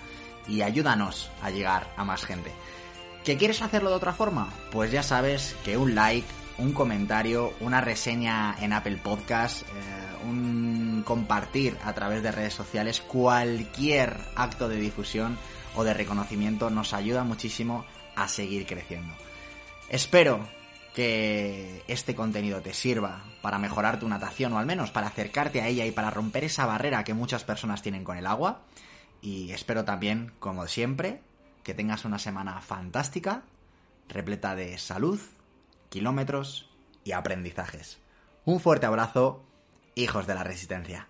y ayúdanos a llegar a más gente. ¿Que quieres hacerlo de otra forma? Pues ya sabes que un like, un comentario, una reseña en Apple Podcast, eh, un compartir a través de redes sociales, cualquier acto de difusión o de reconocimiento nos ayuda muchísimo a seguir creciendo. Espero que este contenido te sirva para mejorar tu natación o al menos para acercarte a ella y para romper esa barrera que muchas personas tienen con el agua. Y espero también, como siempre, que tengas una semana fantástica, repleta de salud, kilómetros y aprendizajes. Un fuerte abrazo, hijos de la resistencia.